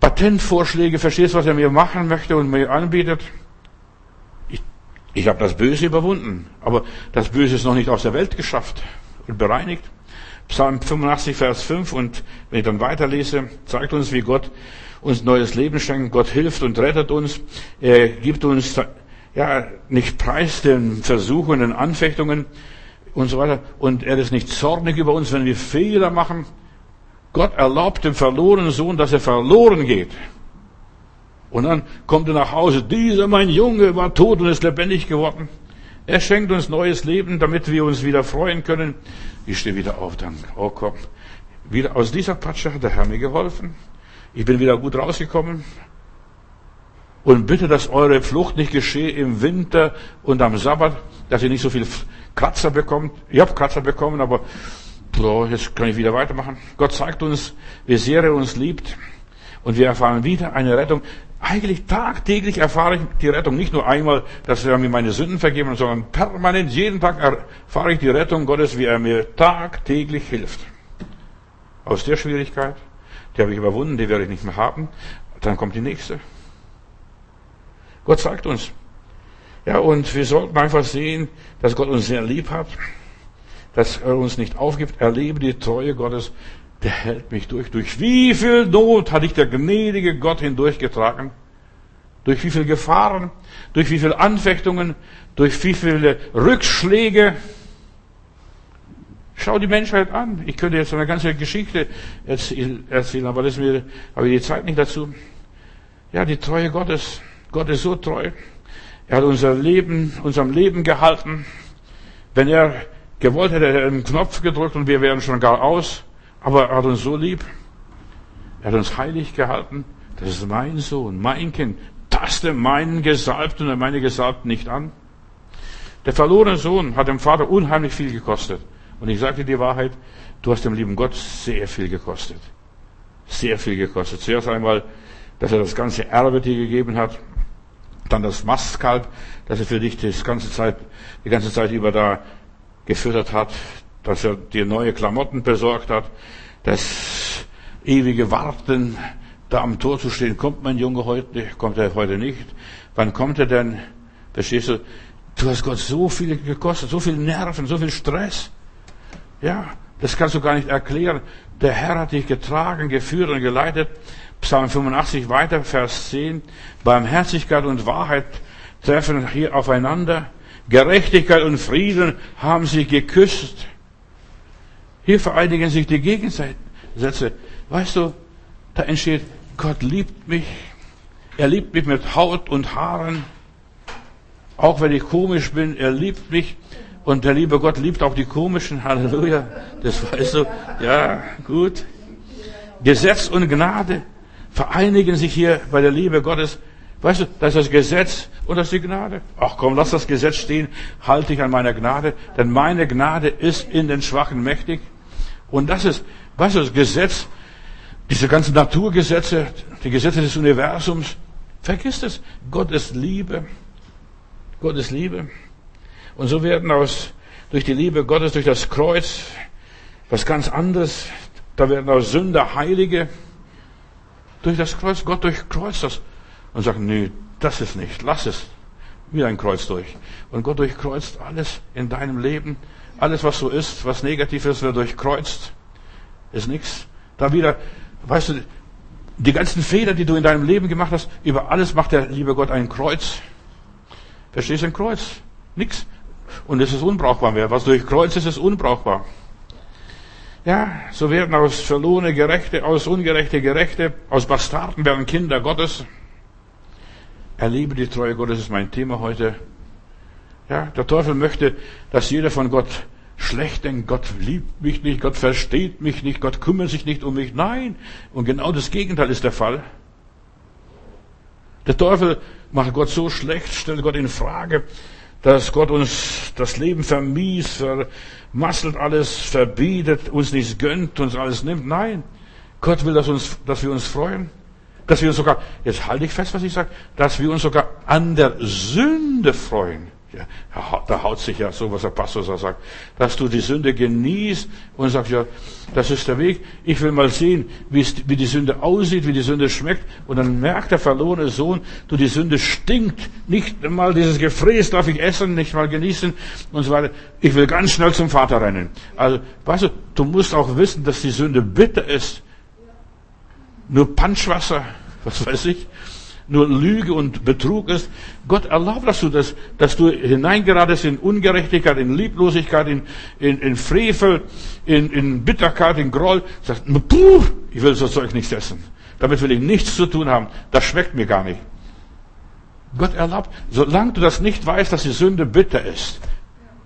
Patentvorschläge, verstehst du, was er mir machen möchte und mir anbietet. Ich, ich habe das Böse überwunden, aber das Böse ist noch nicht aus der Welt geschafft und bereinigt. Psalm 85, Vers 5 und wenn ich dann weiterlese, zeigt uns, wie Gott uns neues Leben schenkt. Gott hilft und rettet uns. Er gibt uns ja nicht preis den Versuchen, den Anfechtungen und so weiter. Und er ist nicht zornig über uns, wenn wir Fehler machen. Gott erlaubt dem verlorenen Sohn, dass er verloren geht. Und dann kommt er nach Hause. Dieser, mein Junge, war tot und ist lebendig geworden. Er schenkt uns neues Leben, damit wir uns wieder freuen können. Ich stehe wieder auf, dann, oh komm. Wieder aus dieser Patsche hat der Herr mir geholfen. Ich bin wieder gut rausgekommen. Und bitte, dass eure Flucht nicht geschehe im Winter und am Sabbat, dass ihr nicht so viel Kratzer bekommt. Ich habe Kratzer bekommen, aber so, jetzt kann ich wieder weitermachen. Gott zeigt uns, wie sehr er uns liebt. Und wir erfahren wieder eine Rettung. Eigentlich tagtäglich erfahre ich die Rettung. Nicht nur einmal, dass er mir meine Sünden vergeben hat, sondern permanent, jeden Tag erfahre ich die Rettung Gottes, wie er mir tagtäglich hilft. Aus der Schwierigkeit, die habe ich überwunden, die werde ich nicht mehr haben. Dann kommt die nächste. Gott sagt uns. Ja, und wir sollten einfach sehen, dass Gott uns sehr lieb hat, dass er uns nicht aufgibt. Erlebe die Treue Gottes, der hält mich durch. Durch wie viel Not hat dich der gnädige Gott hindurchgetragen? Durch wie viele Gefahren? Durch wie viele Anfechtungen? Durch wie viele Rückschläge? Schau die Menschheit an. Ich könnte jetzt eine ganze Geschichte erzählen, aber das mir, habe ich die Zeit nicht dazu. Ja, die Treue Gottes. Gott ist so treu. Er hat unser Leben, unserem Leben gehalten. Wenn er gewollt hätte, hätte er einen Knopf gedrückt und wir wären schon gar aus. Aber er hat uns so lieb. Er hat uns heilig gehalten. Das ist mein Sohn, mein Kind. Taste meinen Gesalbten und meine Gesalbten nicht an. Der verlorene Sohn hat dem Vater unheimlich viel gekostet. Und ich sage dir die Wahrheit, du hast dem lieben Gott sehr viel gekostet. Sehr viel gekostet. Zuerst einmal, dass er das ganze Erbe dir gegeben hat. Dann das Mastkalb, das er für dich das ganze Zeit, die ganze Zeit über da gefüttert hat. Dass er dir neue Klamotten besorgt hat. Das ewige Warten, da am Tor zu stehen. Kommt mein Junge heute? Kommt er heute nicht? Wann kommt er denn? Verstehst du? Du hast Gott so viel gekostet, so viel Nerven, so viel Stress. Ja, das kannst du gar nicht erklären. Der Herr hat dich getragen, geführt und geleitet. Psalm 85 weiter, Vers 10. Barmherzigkeit und Wahrheit treffen hier aufeinander. Gerechtigkeit und Frieden haben sich geküsst. Hier vereinigen sich die Gegensätze. Weißt du, da entsteht, Gott liebt mich. Er liebt mich mit Haut und Haaren. Auch wenn ich komisch bin, er liebt mich. Und der liebe Gott liebt auch die komischen. Halleluja. Das weißt du. Ja, gut. Gesetz und Gnade vereinigen sich hier bei der Liebe Gottes. Weißt du, das ist das Gesetz und das ist die Gnade. Ach komm, lass das Gesetz stehen, halte dich an meiner Gnade, denn meine Gnade ist in den Schwachen mächtig. Und das ist, weißt du, das Gesetz, diese ganzen Naturgesetze, die Gesetze des Universums, vergiss es. Gott ist Liebe. Gott ist Liebe. Und so werden aus, durch die Liebe Gottes, durch das Kreuz, was ganz anderes. Da werden aus Sünder Heilige. Durch das Kreuz, Gott durchkreuzt das. Und sagt, nee, das ist nicht, lass es. Wieder ein Kreuz durch. Und Gott durchkreuzt alles in deinem Leben. Alles, was so ist, was negativ ist, wird durchkreuzt. Ist nichts. Da wieder, weißt du, die ganzen Fehler, die du in deinem Leben gemacht hast, über alles macht der liebe Gott ein Kreuz. Verstehst du ein Kreuz? Nix. Und es ist unbrauchbar mehr. Was durch Kreuz ist, ist unbrauchbar. Ja, so werden aus verlorene Gerechte, aus ungerechte Gerechte, aus Bastarden werden Kinder Gottes. Erlebe die Treue Gottes ist mein Thema heute. Ja, der Teufel möchte, dass jeder von Gott schlecht denkt. Gott liebt mich nicht, Gott versteht mich nicht, Gott kümmert sich nicht um mich. Nein. Und genau das Gegenteil ist der Fall. Der Teufel macht Gott so schlecht, stellt Gott in Frage dass Gott uns das Leben vermies, vermasselt alles, verbietet, uns nichts gönnt, uns alles nimmt. Nein, Gott will, dass, uns, dass wir uns freuen, dass wir uns sogar, jetzt halte ich fest, was ich sage, dass wir uns sogar an der Sünde freuen. Ja, da haut sich ja so, was der Pastor so sagt, dass du die Sünde genießt und sagst, ja, das ist der Weg. Ich will mal sehen, wie, die Sünde aussieht, wie die Sünde schmeckt. Und dann merkt der verlorene Sohn, du, die Sünde stinkt. Nicht mal dieses Gefräß darf ich essen, nicht mal genießen und so weiter. Ich will ganz schnell zum Vater rennen. Also, weißt du, du musst auch wissen, dass die Sünde bitter ist. Nur Punchwasser, was weiß ich, nur Lüge und Betrug ist. Gott erlaubt, dass du das, dass du hineingeratest in Ungerechtigkeit, in Lieblosigkeit, in, in, in Frevel, in, in Bitterkeit, in Groll. Sagst, puh, ich will so Zeug nicht essen. Damit will ich nichts zu tun haben. Das schmeckt mir gar nicht. Gott erlaubt, solange du das nicht weißt, dass die Sünde bitter ist,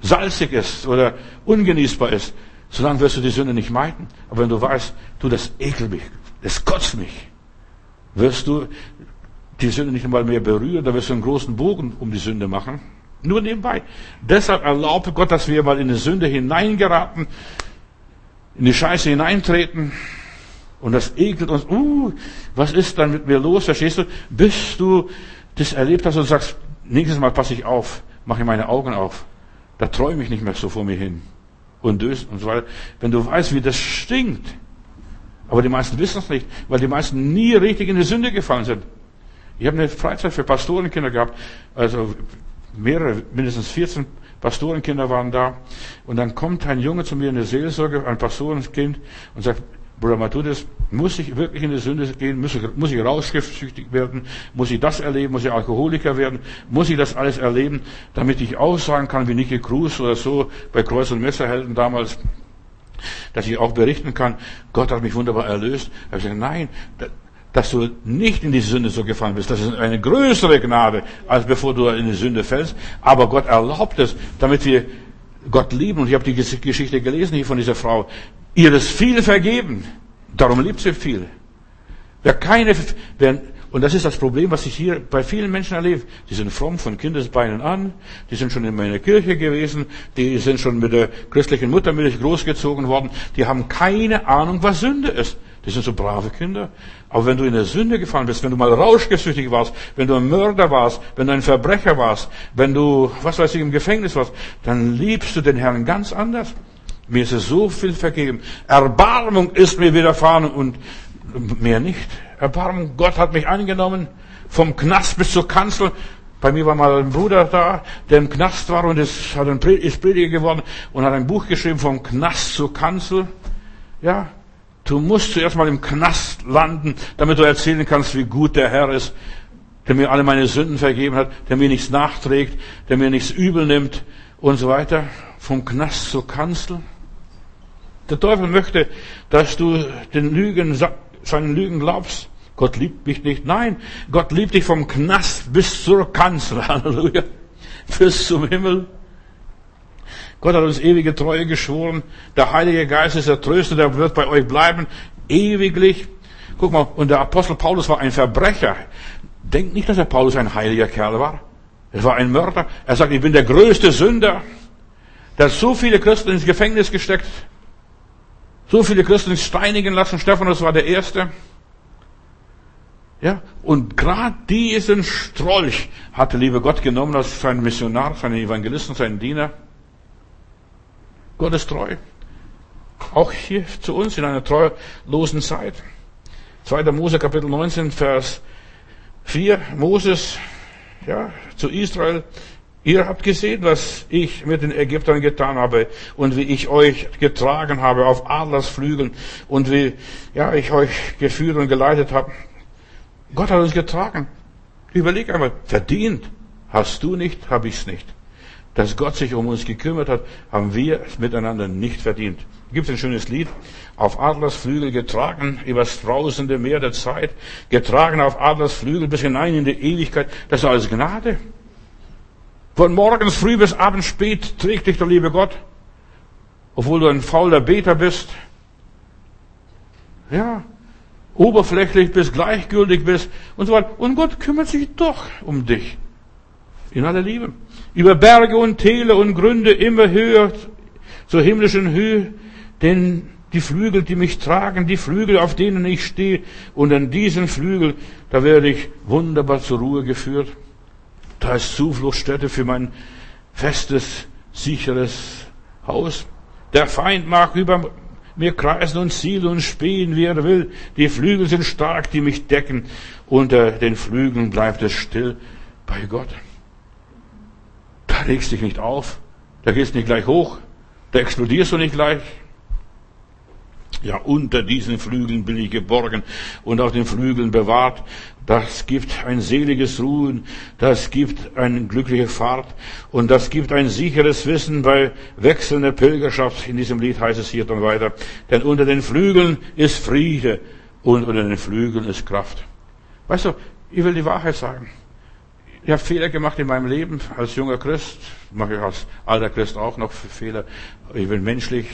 salzig ist oder ungenießbar ist, solange wirst du die Sünde nicht meiden. Aber wenn du weißt, du, das ekelt mich, das kotzt mich, wirst du die Sünde nicht einmal mehr berühren, da wirst du einen großen Bogen um die Sünde machen. Nur nebenbei. Deshalb erlaubte Gott, dass wir mal in die Sünde hineingeraten, in die Scheiße hineintreten. Und das ekelt uns, uh, was ist dann mit mir los, verstehst du? Bis du das erlebt hast und sagst, nächstes Mal passe ich auf, mache ich meine Augen auf. Da träume ich nicht mehr so vor mir hin. Und döst und so weiter. Wenn du weißt, wie das stinkt. Aber die meisten wissen es nicht, weil die meisten nie richtig in die Sünde gefallen sind. Ich habe eine Freizeit für Pastorenkinder gehabt, also mehrere, mindestens 14 Pastorenkinder waren da. Und dann kommt ein Junge zu mir in der Seelsorge, ein Pastorenkind, und sagt, Bruder Matthäus, muss ich wirklich in die Sünde gehen? Muss ich, muss ich rauschgiftsüchtig werden? Muss ich das erleben? Muss ich Alkoholiker werden? Muss ich das alles erleben, damit ich aussagen kann, wie Nicky Cruz oder so bei Kreuz und Messerhelden damals, dass ich auch berichten kann, Gott hat mich wunderbar erlöst. Ich gesagt, nein, dass du nicht in die Sünde so gefallen bist. Das ist eine größere Gnade, als bevor du in die Sünde fällst. Aber Gott erlaubt es, damit wir Gott lieben. Und ich habe die Geschichte gelesen hier von dieser Frau. Ihr ist viel vergeben. Darum liebt sie viel. Wer keine, wer, und das ist das Problem, was ich hier bei vielen Menschen erlebe. Die sind fromm von Kindesbeinen an, die sind schon in meiner Kirche gewesen, die sind schon mit der christlichen Muttermilch großgezogen worden, die haben keine Ahnung, was Sünde ist. Die sind so brave Kinder. Aber wenn du in der Sünde gefallen bist, wenn du mal rauschgesüchtig warst, wenn du ein Mörder warst, wenn du ein Verbrecher warst, wenn du, was weiß ich, im Gefängnis warst, dann liebst du den Herrn ganz anders. Mir ist es so viel vergeben. Erbarmung ist mir widerfahren und mehr nicht. Erbarmung, Gott hat mich angenommen, vom Knast bis zur Kanzel. Bei mir war mal ein Bruder da, der im Knast war und ist, hat ein, ist Prediger geworden und hat ein Buch geschrieben vom Knast zur Kanzel. Ja, Du musst zuerst mal im Knast landen, damit du erzählen kannst, wie gut der Herr ist, der mir alle meine Sünden vergeben hat, der mir nichts nachträgt, der mir nichts übel nimmt und so weiter. Vom Knast zur Kanzel. Der Teufel möchte, dass du den Lügen, seinen Lügen glaubst. Gott liebt mich nicht. Nein, Gott liebt dich vom Knast bis zur Kanzel. Halleluja. Bis zum Himmel. Gott hat uns ewige Treue geschworen. Der Heilige Geist ist der Tröster, der wird bei euch bleiben, ewiglich. Guck mal, und der Apostel Paulus war ein Verbrecher. Denkt nicht, dass der Paulus ein heiliger Kerl war. Er war ein Mörder. Er sagt, ich bin der größte Sünder. Der hat so viele Christen ins Gefängnis gesteckt. So viele Christen steinigen lassen. Stephanus war der Erste. Ja, und gerade diesen Strolch hatte liebe Gott genommen als sein Missionar, seinen Evangelisten, seinen Diener. Gott ist treu. Auch hier zu uns in einer treulosen Zeit. 2. Mose Kapitel 19, Vers 4. Moses, ja, zu Israel. Ihr habt gesehen, was ich mit den Ägyptern getan habe und wie ich euch getragen habe auf Adlersflügeln und wie, ja, ich euch geführt und geleitet habe. Gott hat uns getragen. Überleg einmal, verdient hast du nicht, habe ich's nicht dass Gott sich um uns gekümmert hat, haben wir miteinander nicht verdient. Gibt ein schönes Lied. Auf Adlers Flügel getragen übers brausende Meer der Zeit, getragen auf Adlers Flügel bis hinein in die Ewigkeit. Das ist alles Gnade. Von morgens früh bis abends spät trägt dich der liebe Gott, obwohl du ein fauler Beter bist. Ja, oberflächlich bist, gleichgültig bist und so weiter. Und Gott kümmert sich doch um dich. In aller Liebe. Über Berge und Täler und Gründe immer höher zur himmlischen Höhe, denn die Flügel, die mich tragen, die Flügel, auf denen ich stehe, und an diesen Flügel, da werde ich wunderbar zur Ruhe geführt. Da ist Zufluchtsstätte für mein festes, sicheres Haus. Der Feind mag über mir kreisen und zielen und spähen, wie er will. Die Flügel sind stark, die mich decken. Unter den Flügeln bleibt es still bei Gott. Da regst dich nicht auf, da gehst nicht gleich hoch, da explodierst du nicht gleich. Ja, unter diesen Flügeln bin ich geborgen und auf den Flügeln bewahrt. Das gibt ein seliges Ruhen, das gibt eine glückliche Fahrt und das gibt ein sicheres Wissen bei wechselnder Pilgerschaft. In diesem Lied heißt es hier dann weiter. Denn unter den Flügeln ist Friede und unter den Flügeln ist Kraft. Weißt du, ich will die Wahrheit sagen. Ich habe Fehler gemacht in meinem Leben als junger Christ, mache ich als alter Christ auch noch Fehler. Ich bin menschlich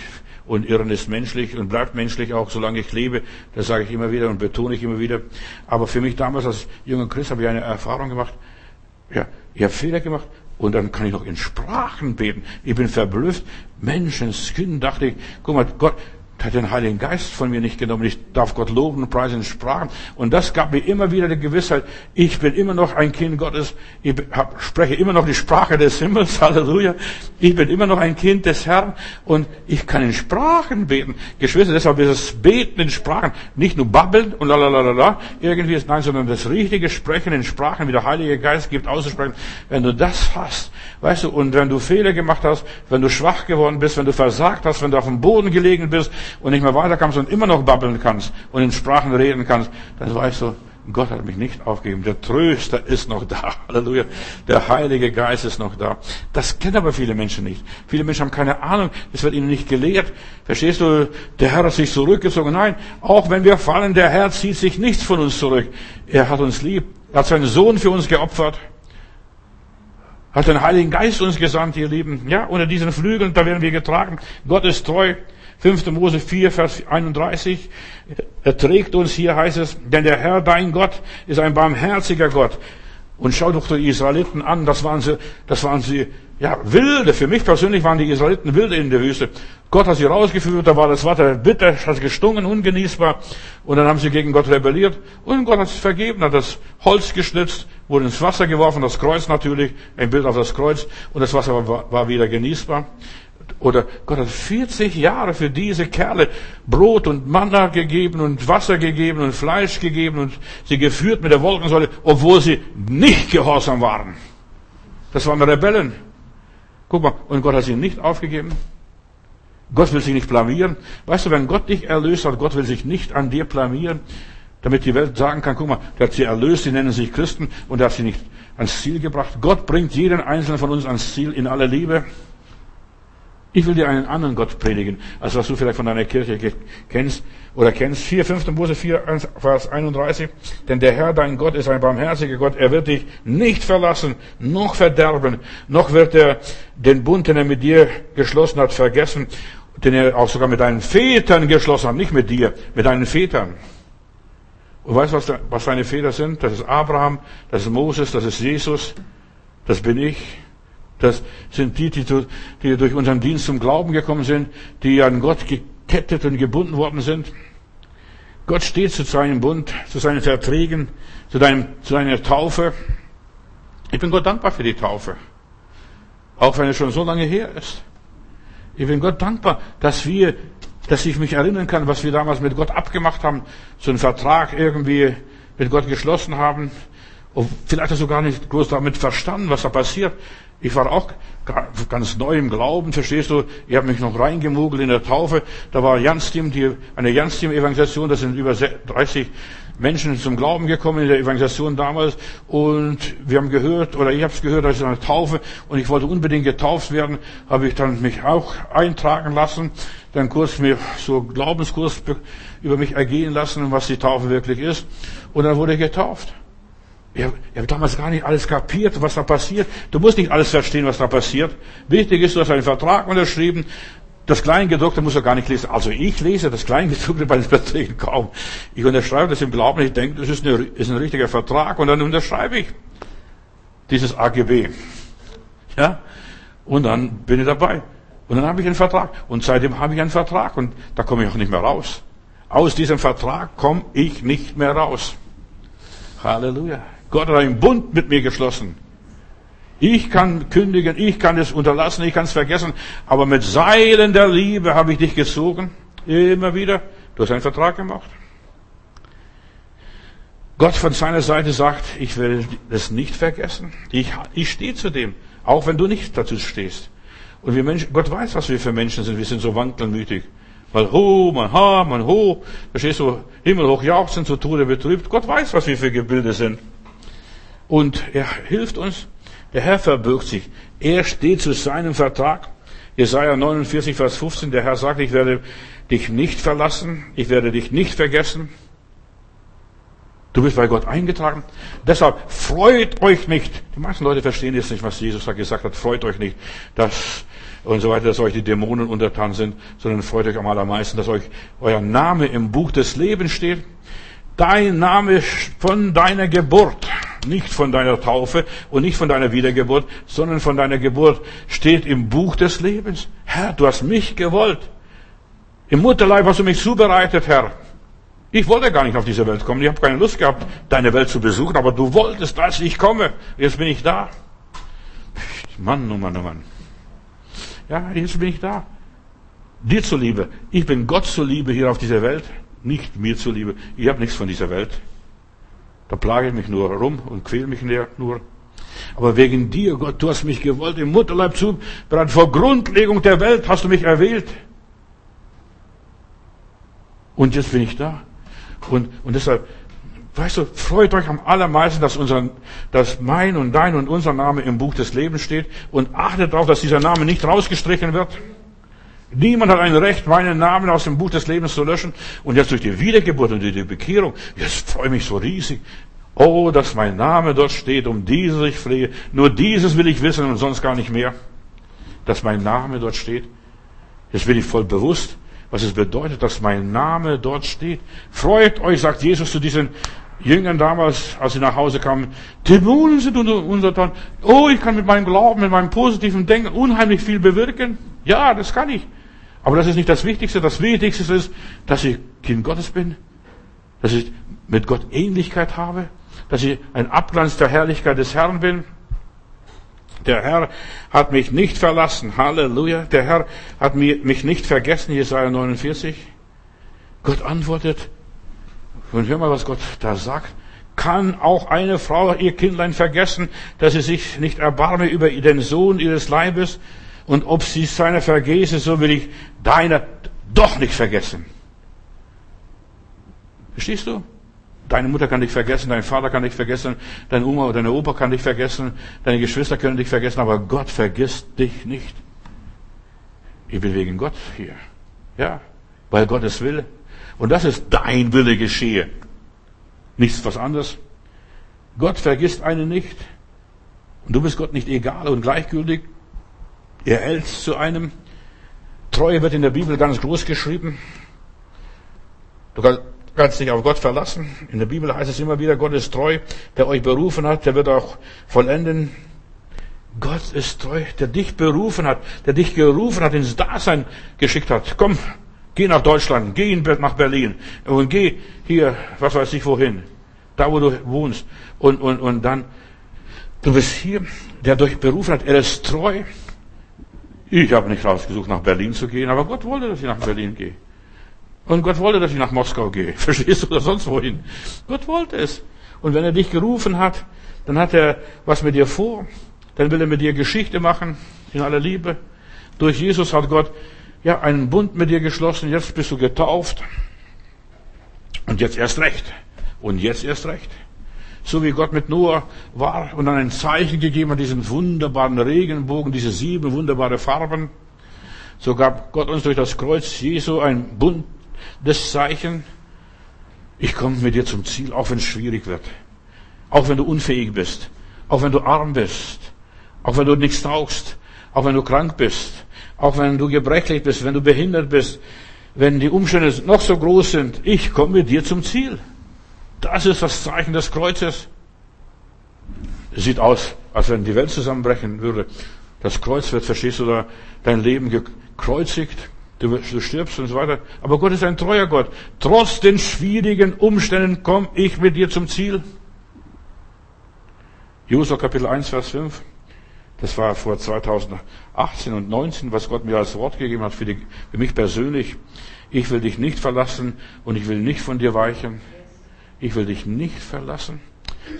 Und Irren ist menschlich und bleibt menschlich auch, solange ich lebe. Das sage ich immer wieder und betone ich immer wieder. Aber für mich damals als junger Christ habe ich eine Erfahrung gemacht. Ja, ich habe Fehler gemacht. Und dann kann ich noch in Sprachen beten. Ich bin verblüfft. Menschenskind, dachte ich, guck mal, Gott, hat den Heiligen Geist von mir nicht genommen. Ich darf Gott loben und preisen in Sprachen. Und das gab mir immer wieder die Gewissheit, ich bin immer noch ein Kind Gottes. Ich spreche immer noch die Sprache des Himmels. Halleluja. Ich bin immer noch ein Kind des Herrn und ich kann in Sprachen beten. Geschwister, deshalb ist es Beten in Sprachen. Nicht nur babbeln und lalalala, irgendwie ist nein, sondern das richtige Sprechen in Sprachen, wie der Heilige Geist gibt, auszusprechen. Wenn du das hast, weißt du, und wenn du Fehler gemacht hast, wenn du schwach geworden bist, wenn du versagt hast, wenn du auf dem Boden gelegen bist, und nicht mehr weiterkommst und immer noch babbeln kannst und in Sprachen reden kannst, dann weißt du, Gott hat mich nicht aufgegeben. Der Tröster ist noch da. Halleluja. Der Heilige Geist ist noch da. Das kennen aber viele Menschen nicht. Viele Menschen haben keine Ahnung. Es wird ihnen nicht gelehrt. Verstehst du? Der Herr hat sich zurückgezogen. Nein, auch wenn wir fallen, der Herr zieht sich nichts von uns zurück. Er hat uns lieb. Er hat seinen Sohn für uns geopfert. Hat den Heiligen Geist uns gesandt, ihr Lieben. Ja, unter diesen Flügeln, da werden wir getragen. Gott ist treu. 5. Mose 4, Vers 31. Er trägt uns hier, heißt es, denn der Herr, dein Gott, ist ein barmherziger Gott. Und schau doch die Israeliten an, das waren sie, das waren sie, ja, wilde. Für mich persönlich waren die Israeliten wilde in der Wüste. Gott hat sie rausgeführt, da war das Wasser bitter, hat gestungen, ungenießbar. Und dann haben sie gegen Gott rebelliert. Und Gott hat es vergeben, hat das Holz geschnitzt, wurde ins Wasser geworfen, das Kreuz natürlich, ein Bild auf das Kreuz. Und das Wasser war, war wieder genießbar. Oder Gott hat 40 Jahre für diese Kerle Brot und Manna gegeben und Wasser gegeben und Fleisch gegeben und sie geführt mit der Wolkensäule, obwohl sie nicht gehorsam waren. Das waren Rebellen. Guck mal, und Gott hat sie nicht aufgegeben. Gott will sich nicht blamieren. Weißt du, wenn Gott dich erlöst hat, Gott will sich nicht an dir blamieren, damit die Welt sagen kann, guck mal, der hat sie erlöst, die nennen sich Christen und der hat sie nicht ans Ziel gebracht. Gott bringt jeden einzelnen von uns ans Ziel in aller Liebe. Ich will dir einen anderen Gott predigen, als was du vielleicht von deiner Kirche kennst oder kennst. 4, 5. Mose 4, Vers 31. Denn der Herr, dein Gott, ist ein barmherziger Gott. Er wird dich nicht verlassen, noch verderben, noch wird er den Bund, den er mit dir geschlossen hat, vergessen, den er auch sogar mit deinen Vätern geschlossen hat, nicht mit dir, mit deinen Vätern. Und weißt du, was, was deine Väter sind? Das ist Abraham, das ist Moses, das ist Jesus, das bin ich. Das sind die, die, die durch unseren Dienst zum Glauben gekommen sind, die an Gott gekettet und gebunden worden sind. Gott steht zu seinem Bund, zu seinen Verträgen, zu, deinem, zu deiner Taufe. Ich bin Gott dankbar für die Taufe. Auch wenn es schon so lange her ist. Ich bin Gott dankbar, dass wir, dass ich mich erinnern kann, was wir damals mit Gott abgemacht haben, so einen Vertrag irgendwie mit Gott geschlossen haben. Und vielleicht hast du gar nicht groß damit verstanden, was da passiert. Ich war auch ganz neu im Glauben, verstehst du? Ich habe mich noch reingemogelt in der Taufe. Da war Janstim, die, eine Janstim-Evangelisation, da sind über 30 Menschen zum Glauben gekommen in der Evangelisation damals. Und wir haben gehört, oder ich habe es gehört, da ist eine Taufe und ich wollte unbedingt getauft werden, habe ich dann mich auch eintragen lassen, dann kurz mir so Glaubenskurs über mich ergehen lassen, was die Taufe wirklich ist. Und dann wurde ich getauft. Ich habe hab damals gar nicht alles kapiert, was da passiert. Du musst nicht alles verstehen, was da passiert. Wichtig ist, du hast einen Vertrag unterschrieben. Das Kleingedruckte musst du gar nicht lesen. Also ich lese das Kleingedruckte bei den Verträgen kaum. Ich unterschreibe das im Glauben. Ich denke, das ist, eine, ist ein richtiger Vertrag. Und dann unterschreibe ich dieses AGB. Ja? Und dann bin ich dabei. Und dann habe ich einen Vertrag. Und seitdem habe ich einen Vertrag. Und da komme ich auch nicht mehr raus. Aus diesem Vertrag komme ich nicht mehr raus. Halleluja. Gott hat einen Bund mit mir geschlossen. Ich kann kündigen, ich kann es unterlassen, ich kann es vergessen, aber mit Seilen der Liebe habe ich dich gezogen. Immer wieder. Du hast einen Vertrag gemacht. Gott von seiner Seite sagt, ich will es nicht vergessen. Ich, ich stehe zu dem, auch wenn du nicht dazu stehst. Und wir Menschen, Gott weiß, was wir für Menschen sind. Wir sind so wankelmütig. Mal ho, mal ha, mal ho. Verstehst du? Himmelhoch jauchzen, zu Tode betrübt. Gott weiß, was wir für Gebilde sind. Und er hilft uns. Der Herr verbirgt sich. Er steht zu seinem Vertrag. Jesaja 49, Vers 15. Der Herr sagt, ich werde dich nicht verlassen. Ich werde dich nicht vergessen. Du bist bei Gott eingetragen. Deshalb freut euch nicht. Die meisten Leute verstehen jetzt nicht, was Jesus da gesagt hat. Freut euch nicht, dass und so weiter, dass euch die Dämonen untertan sind, sondern freut euch am allermeisten, dass euch euer Name im Buch des Lebens steht. Dein Name von deiner Geburt, nicht von deiner Taufe und nicht von deiner Wiedergeburt, sondern von deiner Geburt steht im Buch des Lebens. Herr, du hast mich gewollt. Im Mutterleib hast du mich zubereitet, Herr. Ich wollte gar nicht auf diese Welt kommen. Ich habe keine Lust gehabt, deine Welt zu besuchen, aber du wolltest, dass ich komme. Jetzt bin ich da. Mann, oh Mann, oh Mann. Ja, jetzt bin ich da. Dir zuliebe. Ich bin Gott zuliebe hier auf dieser Welt. Nicht mir zuliebe. Ich habe nichts von dieser Welt. Da plage ich mich nur rum und quäle mich nur. Aber wegen dir, Gott, du hast mich gewollt, im Mutterleib zu, bereits vor Grundlegung der Welt hast du mich erwählt. Und jetzt bin ich da. Und, und deshalb, weißt du, freut euch am allermeisten, dass, unser, dass mein und dein und unser Name im Buch des Lebens steht und achtet darauf, dass dieser Name nicht rausgestrichen wird. Niemand hat ein Recht, meinen Namen aus dem Buch des Lebens zu löschen. Und jetzt durch die Wiedergeburt und durch die Bekehrung, jetzt freue ich mich so riesig. Oh, dass mein Name dort steht, um dieses ich flehe. Nur dieses will ich wissen und sonst gar nicht mehr. Dass mein Name dort steht. Jetzt bin ich voll bewusst, was es bedeutet, dass mein Name dort steht. Freut euch, sagt Jesus zu diesen Jüngern damals, als sie nach Hause kamen. Dämonen sind untertan. Oh, ich kann mit meinem Glauben, mit meinem positiven Denken unheimlich viel bewirken. Ja, das kann ich. Aber das ist nicht das Wichtigste. Das Wichtigste ist, dass ich Kind Gottes bin. Dass ich mit Gott Ähnlichkeit habe. Dass ich ein Abglanz der Herrlichkeit des Herrn bin. Der Herr hat mich nicht verlassen. Halleluja. Der Herr hat mich nicht vergessen. Jesaja 49. Gott antwortet. Und hör mal, was Gott da sagt. Kann auch eine Frau ihr Kindlein vergessen, dass sie sich nicht erbarme über den Sohn ihres Leibes? Und ob sie seiner vergesse, so will ich deiner doch nicht vergessen. Verstehst du? Deine Mutter kann dich vergessen, dein Vater kann dich vergessen, deine Oma oder deine Opa kann dich vergessen, deine Geschwister können dich vergessen, aber Gott vergisst dich nicht. Ich bin wegen Gott hier. Ja, weil Gott es will. Und das ist dein Wille geschehe. Nichts was anderes. Gott vergisst einen nicht. Und du bist Gott nicht egal und gleichgültig. Er hält zu einem. Treue wird in der Bibel ganz groß geschrieben. Du kannst dich auf Gott verlassen. In der Bibel heißt es immer wieder, Gott ist treu, der euch berufen hat, der wird auch vollenden. Gott ist treu, der dich berufen hat, der dich gerufen hat, ins Dasein geschickt hat. Komm, geh nach Deutschland, geh nach Berlin und geh hier, was weiß ich wohin, da wo du wohnst. Und, und, und dann, du bist hier, der dich berufen hat, er ist treu. Ich habe nicht rausgesucht, nach Berlin zu gehen, aber Gott wollte, dass ich nach Berlin gehe. Und Gott wollte, dass ich nach Moskau gehe. Verstehst du, oder sonst wohin? Gott wollte es. Und wenn er dich gerufen hat, dann hat er was mit dir vor. Dann will er mit dir Geschichte machen, in aller Liebe. Durch Jesus hat Gott ja einen Bund mit dir geschlossen. Jetzt bist du getauft. Und jetzt erst recht. Und jetzt erst recht. So wie Gott mit Noah war und dann ein Zeichen gegeben hat, diesen wunderbaren Regenbogen, diese sieben wunderbare Farben. So gab Gott uns durch das Kreuz Jesu ein Bund das Zeichen, ich komme mit dir zum Ziel, auch wenn es schwierig wird. Auch wenn du unfähig bist. Auch wenn du arm bist. Auch wenn du nichts taugst. Auch wenn du krank bist. Auch wenn du gebrechlich bist, wenn du behindert bist. Wenn die Umstände noch so groß sind. Ich komme mit dir zum Ziel. Das ist das Zeichen des Kreuzes. Es sieht aus, als wenn die Welt zusammenbrechen würde. Das Kreuz wird, verstehst du, da dein Leben gekreuzigt. Du, du stirbst und so weiter. Aber Gott ist ein treuer Gott. Trotz den schwierigen Umständen komme ich mit dir zum Ziel. Josua Kapitel 1, Vers 5. Das war vor 2018 und 19, was Gott mir als Wort gegeben hat für, die, für mich persönlich. Ich will dich nicht verlassen und ich will nicht von dir weichen. Ich will dich nicht verlassen.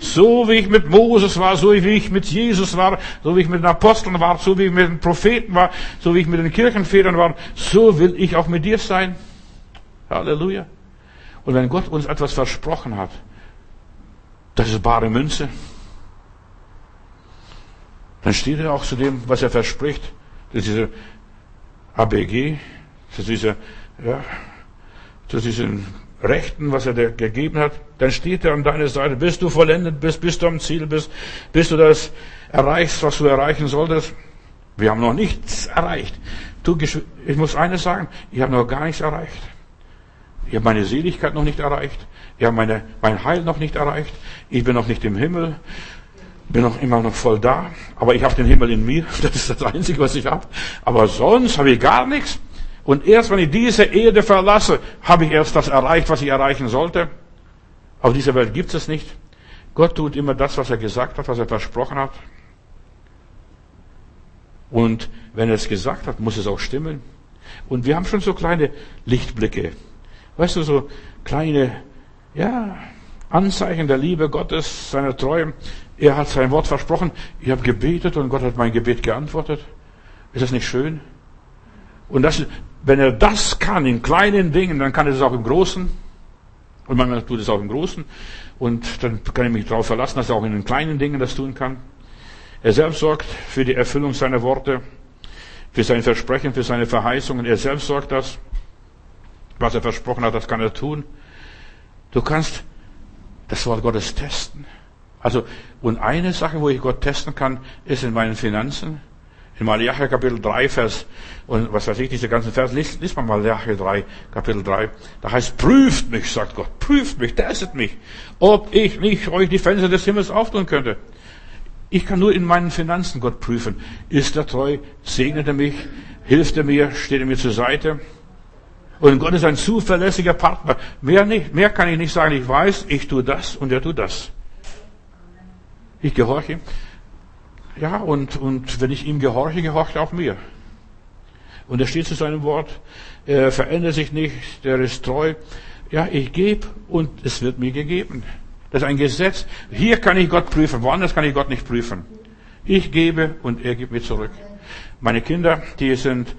So wie ich mit Moses war, so wie ich mit Jesus war, so wie ich mit den Aposteln war, so wie ich mit den Propheten war, so wie ich mit den Kirchenvätern war, so will ich auch mit dir sein. Halleluja. Und wenn Gott uns etwas versprochen hat, das ist bare Münze, dann steht er auch zu dem, was er verspricht. Das ist diese ABG, das ist diese, ja, das ist ein Rechten, was er dir gegeben hat, dann steht er an deiner Seite, bis du vollendet bist, bis du am Ziel bist, bis du das erreichst, was du erreichen solltest. Wir haben noch nichts erreicht. Du, ich muss eines sagen, ich habe noch gar nichts erreicht. Ich habe meine Seligkeit noch nicht erreicht. Ich habe meine, mein Heil noch nicht erreicht. Ich bin noch nicht im Himmel. Bin noch immer noch voll da. Aber ich habe den Himmel in mir. Das ist das Einzige, was ich habe. Aber sonst habe ich gar nichts. Und erst wenn ich diese Erde verlasse, habe ich erst das erreicht, was ich erreichen sollte. Auf dieser Welt gibt es nicht. Gott tut immer das, was er gesagt hat, was er versprochen hat. Und wenn er es gesagt hat, muss es auch stimmen. Und wir haben schon so kleine Lichtblicke. Weißt du, so kleine, ja, Anzeichen der Liebe Gottes, seiner Treue. Er hat sein Wort versprochen. Ich habe gebetet und Gott hat mein Gebet geantwortet. Ist das nicht schön? Und das, wenn er das kann in kleinen Dingen, dann kann er es auch im Großen. Und manchmal tut es auch im Großen. Und dann kann ich mich darauf verlassen, dass er auch in den kleinen Dingen das tun kann. Er selbst sorgt für die Erfüllung seiner Worte, für sein Versprechen, für seine Verheißungen. Er selbst sorgt das. Was er versprochen hat, das kann er tun. Du kannst das Wort Gottes testen. Also, und eine Sache, wo ich Gott testen kann, ist in meinen Finanzen. In Malachi Kapitel 3, Vers, und was weiß ich, diese ganzen Vers, liest, liest mal Malachi 3, Kapitel 3. Da heißt, prüft mich, sagt Gott, prüft mich, testet mich, ob ich nicht euch die Fenster des Himmels auftun könnte. Ich kann nur in meinen Finanzen Gott prüfen. Ist er treu? Segnet er mich? Hilft er mir? Steht er mir zur Seite? Und Gott ist ein zuverlässiger Partner. Mehr nicht, mehr kann ich nicht sagen. Ich weiß, ich tue das und er tut das. Ich gehorche. Ja, und, und wenn ich ihm gehorche, gehorcht er auch mir. Und er steht zu seinem Wort. Er verändert sich nicht. Der ist treu. Ja, ich gebe und es wird mir gegeben. Das ist ein Gesetz. Hier kann ich Gott prüfen, woanders kann ich Gott nicht prüfen. Ich gebe und er gibt mir zurück. Meine Kinder, die sind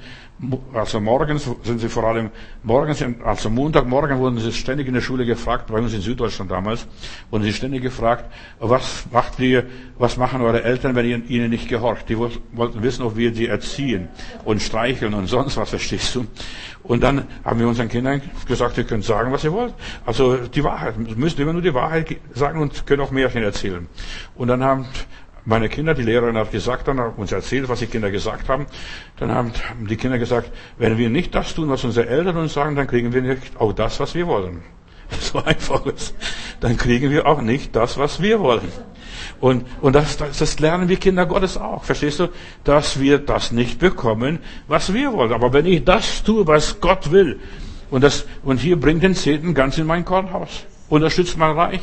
also morgens sind sie vor allem, morgens, also Montagmorgen wurden sie ständig in der Schule gefragt, bei uns in Süddeutschland damals, wurden sie ständig gefragt, was macht ihr, was machen eure Eltern, wenn ihr ihnen nicht gehorcht? Die wollten wissen, ob wir sie erziehen und streicheln und sonst was, verstehst du? Und dann haben wir unseren Kindern gesagt, ihr könnt sagen, was ihr wollt. Also die Wahrheit, ihr müsst immer nur die Wahrheit sagen und könnt auch Märchen erzählen. Und dann haben meine Kinder, die Lehrerin hat gesagt, dann hat uns erzählt, was die Kinder gesagt haben. Dann haben die Kinder gesagt, wenn wir nicht das tun, was unsere Eltern uns sagen, dann kriegen wir nicht auch das, was wir wollen. So einfach ist. Dann kriegen wir auch nicht das, was wir wollen. Und, und das, das, das lernen wir Kinder Gottes auch. Verstehst du? Dass wir das nicht bekommen, was wir wollen. Aber wenn ich das tue, was Gott will, und das, und hier bringt den Zehnten ganz in mein Kornhaus. Unterstützt mein Reich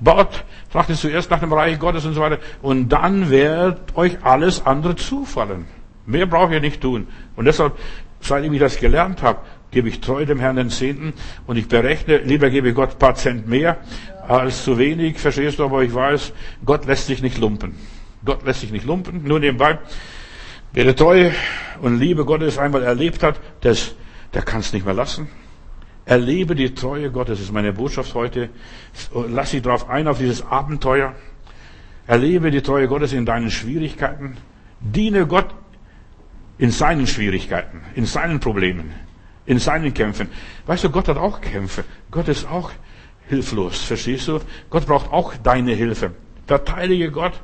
baut, trachtet zuerst nach dem Reich Gottes und so weiter. Und dann wird euch alles andere zufallen. Mehr braucht ihr nicht tun. Und deshalb, seitdem ich das gelernt habe, gebe ich treu dem Herrn den Zehnten und ich berechne, lieber gebe ich Gott ein paar Cent mehr als zu wenig, verstehst du, aber ich weiß, Gott lässt sich nicht lumpen. Gott lässt sich nicht lumpen, nur nebenbei. Wer die Treue und Liebe Gottes einmal erlebt hat, das, der kann es nicht mehr lassen. Erlebe die Treue Gottes, das ist meine Botschaft heute. Lass dich drauf ein, auf dieses Abenteuer. Erlebe die Treue Gottes in deinen Schwierigkeiten. Diene Gott in seinen Schwierigkeiten, in seinen Problemen, in seinen Kämpfen. Weißt du, Gott hat auch Kämpfe. Gott ist auch hilflos, verstehst du? Gott braucht auch deine Hilfe. Verteidige Gott.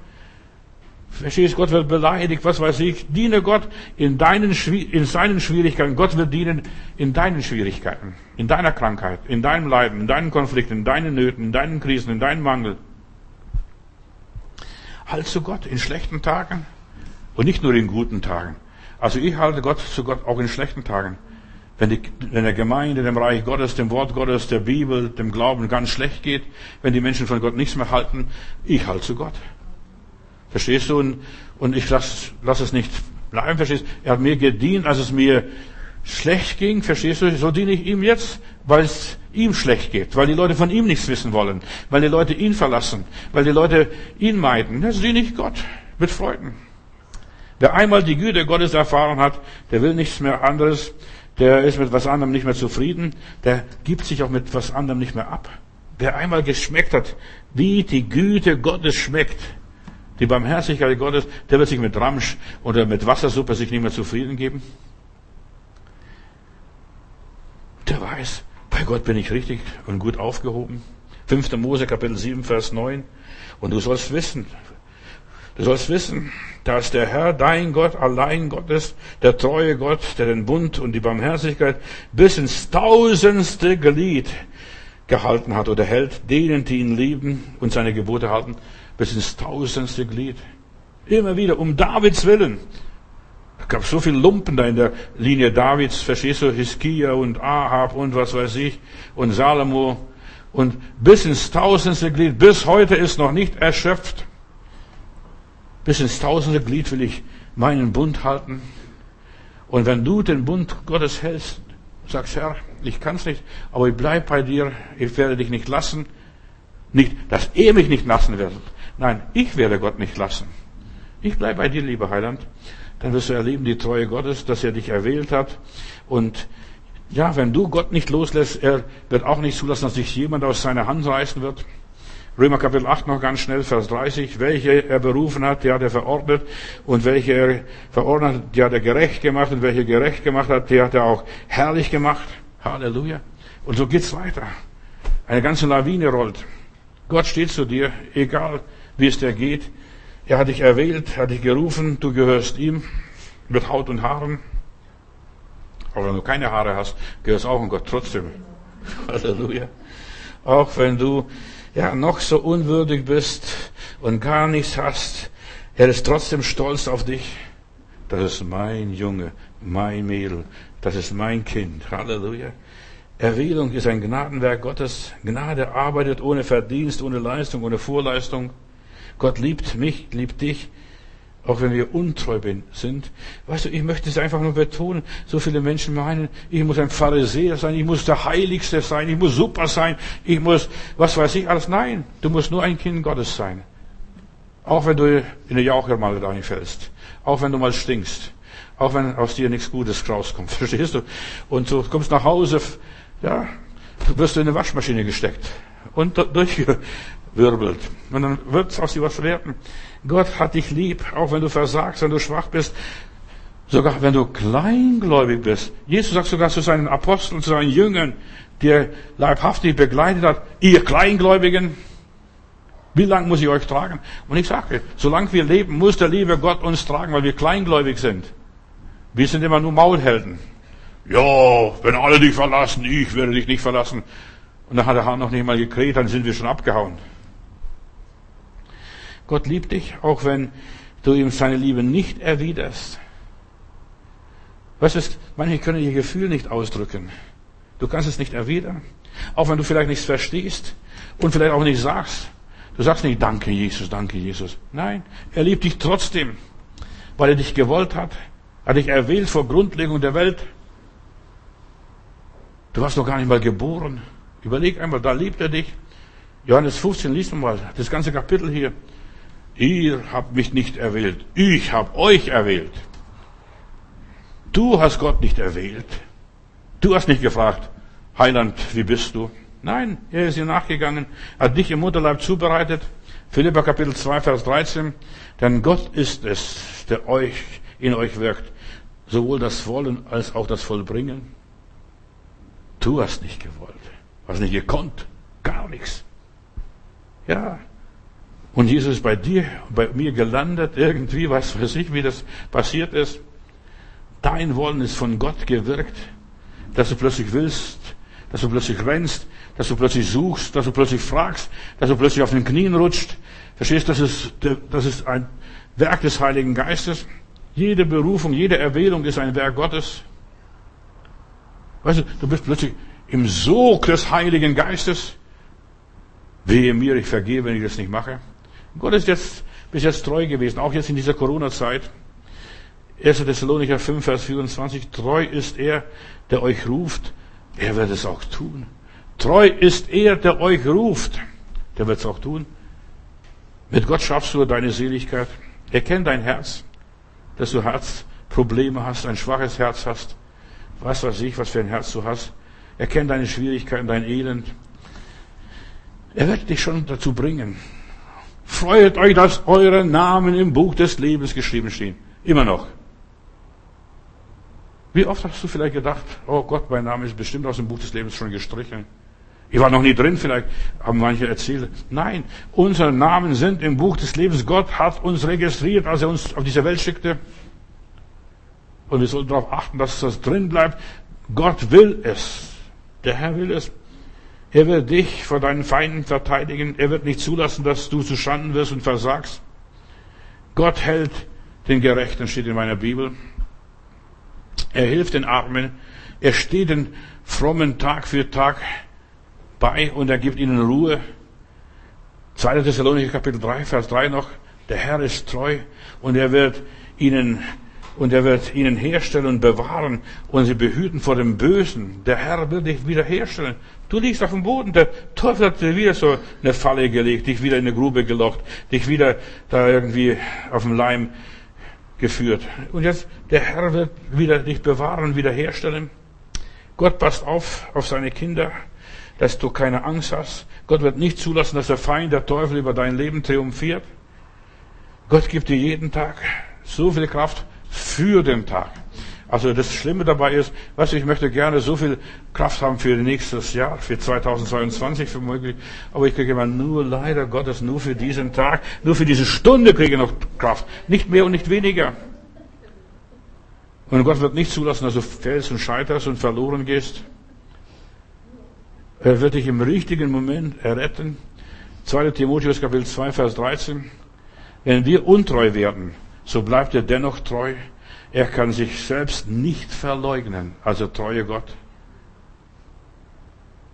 Verstehst, Gott wird beleidigt, was weiß ich. Diene Gott in, deinen, in seinen Schwierigkeiten. Gott wird dienen in deinen Schwierigkeiten, in deiner Krankheit, in deinem Leiden, in deinen Konflikten, in deinen Nöten, in deinen Krisen, in deinem Mangel. Halt zu Gott in schlechten Tagen und nicht nur in guten Tagen. Also ich halte Gott zu Gott auch in schlechten Tagen. Wenn, die, wenn der Gemeinde, dem Reich Gottes, dem Wort Gottes, der Bibel, dem Glauben ganz schlecht geht, wenn die Menschen von Gott nichts mehr halten, ich halte zu Gott. Verstehst du? Und, und ich lass, lass es nicht bleiben, verstehst du? Er hat mir gedient, als es mir schlecht ging, verstehst du? So diene ich ihm jetzt, weil es ihm schlecht geht, weil die Leute von ihm nichts wissen wollen, weil die Leute ihn verlassen, weil die Leute ihn meiden. Das diene ich Gott mit Freuden. Wer einmal die Güte Gottes erfahren hat, der will nichts mehr anderes, der ist mit was anderem nicht mehr zufrieden, der gibt sich auch mit was anderem nicht mehr ab. Wer einmal geschmeckt hat, wie die Güte Gottes schmeckt, die Barmherzigkeit Gottes, der wird sich mit Ramsch oder mit Wassersuppe sich nicht mehr zufrieden geben. Der weiß, bei Gott bin ich richtig und gut aufgehoben. 5. Mose Kapitel 7, Vers 9. Und du sollst wissen, Du sollst wissen, dass der Herr, dein Gott, allein Gott ist, der treue Gott, der den Bund und die Barmherzigkeit bis ins tausendste Glied gehalten hat oder hält, denen, die ihn lieben und seine Gebote halten, bis ins tausendste Glied. Immer wieder, um Davids Willen. Es gab so viel Lumpen da in der Linie Davids, verstehst du, Hiskia und Ahab und was weiß ich und Salomo und bis ins tausendste Glied, bis heute ist noch nicht erschöpft. Bis ins tausende Glied will ich meinen Bund halten. Und wenn du den Bund Gottes hältst, sagst, Herr, ich kann's nicht, aber ich bleib bei dir, ich werde dich nicht lassen. Nicht, dass er mich nicht lassen wird. Nein, ich werde Gott nicht lassen. Ich bleib bei dir, lieber Heiland. Dann wirst du erleben die Treue Gottes, dass er dich erwählt hat. Und ja, wenn du Gott nicht loslässt, er wird auch nicht zulassen, dass sich jemand aus seiner Hand reißen wird. Römer Kapitel 8 noch ganz schnell, Vers 30. Welche er berufen hat, die hat er verordnet. Und welche er verordnet hat, die hat er gerecht gemacht. Und welche gerecht gemacht hat, die hat er auch herrlich gemacht. Halleluja. Und so geht's weiter. Eine ganze Lawine rollt. Gott steht zu dir, egal wie es dir geht. Er hat dich erwählt, hat dich gerufen, du gehörst ihm mit Haut und Haaren. Aber wenn du keine Haare hast, gehörst auch an Gott trotzdem. Halleluja. Auch wenn du ja noch so unwürdig bist und gar nichts hast, er ist trotzdem stolz auf dich. Das ist mein Junge, mein Mädel, das ist mein Kind. Halleluja. Erwählung ist ein Gnadenwerk Gottes. Gnade arbeitet ohne Verdienst, ohne Leistung, ohne Vorleistung. Gott liebt mich, liebt dich auch wenn wir untreu sind. Weißt du, ich möchte es einfach nur betonen. So viele Menschen meinen, ich muss ein Pharisäer sein, ich muss der Heiligste sein, ich muss super sein, ich muss, was weiß ich alles. Nein, du musst nur ein Kind Gottes sein. Auch wenn du in eine Jauche mal reinfällst. Auch wenn du mal stinkst. Auch wenn aus dir nichts Gutes rauskommt. Verstehst du? Und du kommst nach Hause, ja, du wirst in eine Waschmaschine gesteckt. Und durchgewirbelt. Und dann wird aus dir was werden. Gott hat dich lieb, auch wenn du versagst, wenn du schwach bist, sogar wenn du kleingläubig bist. Jesus sagt sogar zu seinen Aposteln, zu seinen Jüngern, die er leibhaftig begleitet hat, ihr Kleingläubigen, wie lange muss ich euch tragen? Und ich sage, solange wir leben, muss der liebe Gott uns tragen, weil wir kleingläubig sind. Wir sind immer nur Maulhelden. Ja, wenn alle dich verlassen, ich werde dich nicht verlassen. Und dann hat der Herr noch nicht mal gekräht, dann sind wir schon abgehauen. Gott liebt dich, auch wenn du ihm seine Liebe nicht erwiderst. Weißt du, manche können ihr Gefühl nicht ausdrücken. Du kannst es nicht erwidern. Auch wenn du vielleicht nichts verstehst und vielleicht auch nicht sagst. Du sagst nicht, danke Jesus, danke Jesus. Nein, er liebt dich trotzdem, weil er dich gewollt hat. Er hat dich erwählt vor Grundlegung der Welt. Du warst noch gar nicht mal geboren. Überleg einmal, da liebt er dich. Johannes 15, liest mal das ganze Kapitel hier. Ihr habt mich nicht erwählt. Ich habe euch erwählt. Du hast Gott nicht erwählt. Du hast nicht gefragt, Heiland, wie bist du? Nein, er ist dir nachgegangen, hat dich im Mutterleib zubereitet. Philippa Kapitel 2, Vers 13. Denn Gott ist es, der euch, in euch wirkt. Sowohl das Wollen als auch das Vollbringen. Du hast nicht gewollt. Hast nicht gekonnt. Gar nichts. Ja, und Jesus ist bei dir, bei mir gelandet, irgendwie, was weiß ich, wie das passiert ist. Dein Wollen ist von Gott gewirkt, dass du plötzlich willst, dass du plötzlich rennst, dass du plötzlich suchst, dass du plötzlich fragst, dass du plötzlich auf den Knien rutscht. Verstehst, das ist, das ist ein Werk des Heiligen Geistes. Jede Berufung, jede Erwählung ist ein Werk Gottes. Weißt du, du bist plötzlich im Sog des Heiligen Geistes. Wehe mir, ich vergehe, wenn ich das nicht mache. Gott ist jetzt bis jetzt treu gewesen, auch jetzt in dieser Corona-Zeit. 1. Thessalonicher 5, Vers 24. Treu ist er, der euch ruft. Er wird es auch tun. Treu ist er, der euch ruft. Der wird es auch tun. Mit Gott schaffst du deine Seligkeit. Er kennt dein Herz, dass du Herzprobleme hast, ein schwaches Herz hast. Was weiß ich, was für ein Herz du hast. Er kennt deine Schwierigkeiten, dein Elend. Er wird dich schon dazu bringen, Freut euch, dass eure Namen im Buch des Lebens geschrieben stehen. Immer noch. Wie oft hast du vielleicht gedacht, oh Gott, mein Name ist bestimmt aus dem Buch des Lebens schon gestrichen. Ich war noch nie drin, vielleicht haben manche erzählt. Nein, unsere Namen sind im Buch des Lebens. Gott hat uns registriert, als er uns auf diese Welt schickte. Und wir sollten darauf achten, dass das drin bleibt. Gott will es. Der Herr will es. Er wird dich vor deinen Feinden verteidigen. Er wird nicht zulassen, dass du zu Schanden wirst und versagst. Gott hält den Gerechten, steht in meiner Bibel. Er hilft den Armen. Er steht den Frommen Tag für Tag bei und er gibt ihnen Ruhe. 2. Thessalonicher Kapitel 3, Vers 3 noch. Der Herr ist treu und er wird ihnen und er wird ihnen herstellen und bewahren und sie behüten vor dem Bösen. Der Herr will dich wiederherstellen. Du liegst auf dem Boden. Der Teufel hat dir wieder so eine Falle gelegt, dich wieder in eine Grube gelockt, dich wieder da irgendwie auf dem Leim geführt. Und jetzt, der Herr wird wieder dich bewahren, wiederherstellen. Gott passt auf, auf seine Kinder, dass du keine Angst hast. Gott wird nicht zulassen, dass der Feind, der Teufel über dein Leben triumphiert. Gott gibt dir jeden Tag so viel Kraft, für den Tag. Also das Schlimme dabei ist, weißt du, ich möchte gerne so viel Kraft haben für nächstes Jahr, für 2022 für möglich, aber ich kriege immer nur leider Gottes nur für diesen Tag, nur für diese Stunde kriege ich noch Kraft, nicht mehr und nicht weniger. Und Gott wird nicht zulassen, dass du fällst und scheiterst und verloren gehst. Er wird dich im richtigen Moment erretten. 2. Timotheus Kapitel 2, Vers 13. Wenn wir untreu werden, so bleibt er dennoch treu. Er kann sich selbst nicht verleugnen, also treue Gott.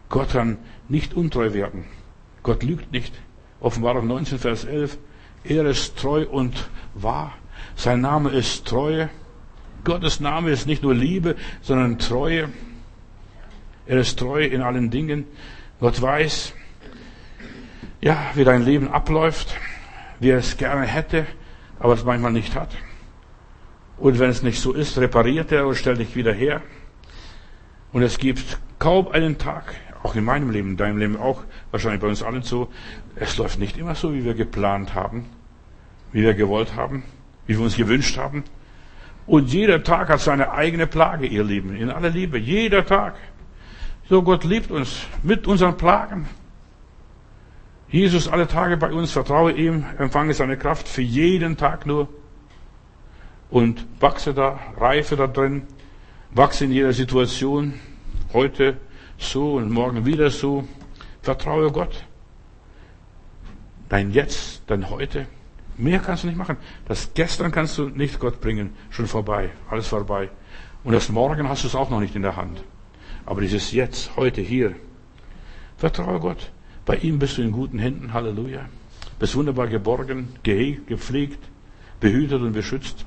Gott kann nicht untreu werden. Gott lügt nicht. Offenbarung 19, Vers 11. Er ist treu und wahr. Sein Name ist Treue. Gottes Name ist nicht nur Liebe, sondern Treue. Er ist treu in allen Dingen. Gott weiß, ja, wie dein Leben abläuft, wie er es gerne hätte aber es manchmal nicht hat. Und wenn es nicht so ist, repariert er und stellt dich wieder her. Und es gibt kaum einen Tag, auch in meinem Leben, in deinem Leben auch, wahrscheinlich bei uns allen so, es läuft nicht immer so, wie wir geplant haben, wie wir gewollt haben, wie wir uns gewünscht haben. Und jeder Tag hat seine eigene Plage, ihr Lieben, in aller Liebe, jeder Tag. So Gott liebt uns mit unseren Plagen. Jesus alle Tage bei uns, vertraue ihm, empfange seine Kraft für jeden Tag nur und wachse da, reife da drin, wachse in jeder Situation, heute so und morgen wieder so. Vertraue Gott. Dein Jetzt, dein Heute. Mehr kannst du nicht machen. Das Gestern kannst du nicht Gott bringen. Schon vorbei. Alles vorbei. Und das Morgen hast du es auch noch nicht in der Hand. Aber dieses Jetzt, heute, hier. Vertraue Gott. Bei ihm bist du in guten Händen, Halleluja. Bist wunderbar geborgen, gehegt, gepflegt, behütet und beschützt.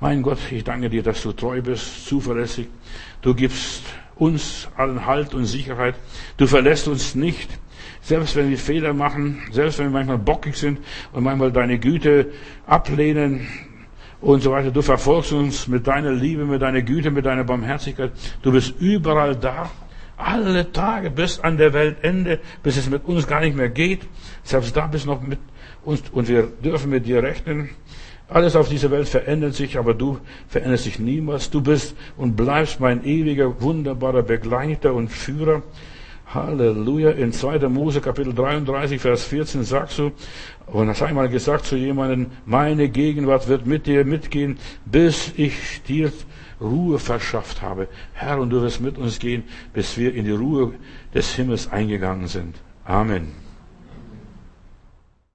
Mein Gott, ich danke dir, dass du treu bist, zuverlässig. Du gibst uns allen Halt und Sicherheit. Du verlässt uns nicht. Selbst wenn wir Fehler machen, selbst wenn wir manchmal bockig sind und manchmal deine Güte ablehnen und so weiter. Du verfolgst uns mit deiner Liebe, mit deiner Güte, mit deiner Barmherzigkeit. Du bist überall da alle Tage bis an der Weltende, bis es mit uns gar nicht mehr geht. Selbst da bist noch mit uns und wir dürfen mit dir rechnen. Alles auf dieser Welt verändert sich, aber du veränderst dich niemals. Du bist und bleibst mein ewiger, wunderbarer Begleiter und Führer. Halleluja. In 2. Mose Kapitel 33, Vers 14 sagst du, und hast einmal gesagt zu jemandem, meine Gegenwart wird mit dir mitgehen, bis ich dir Ruhe verschafft habe. Herr, und du wirst mit uns gehen, bis wir in die Ruhe des Himmels eingegangen sind. Amen.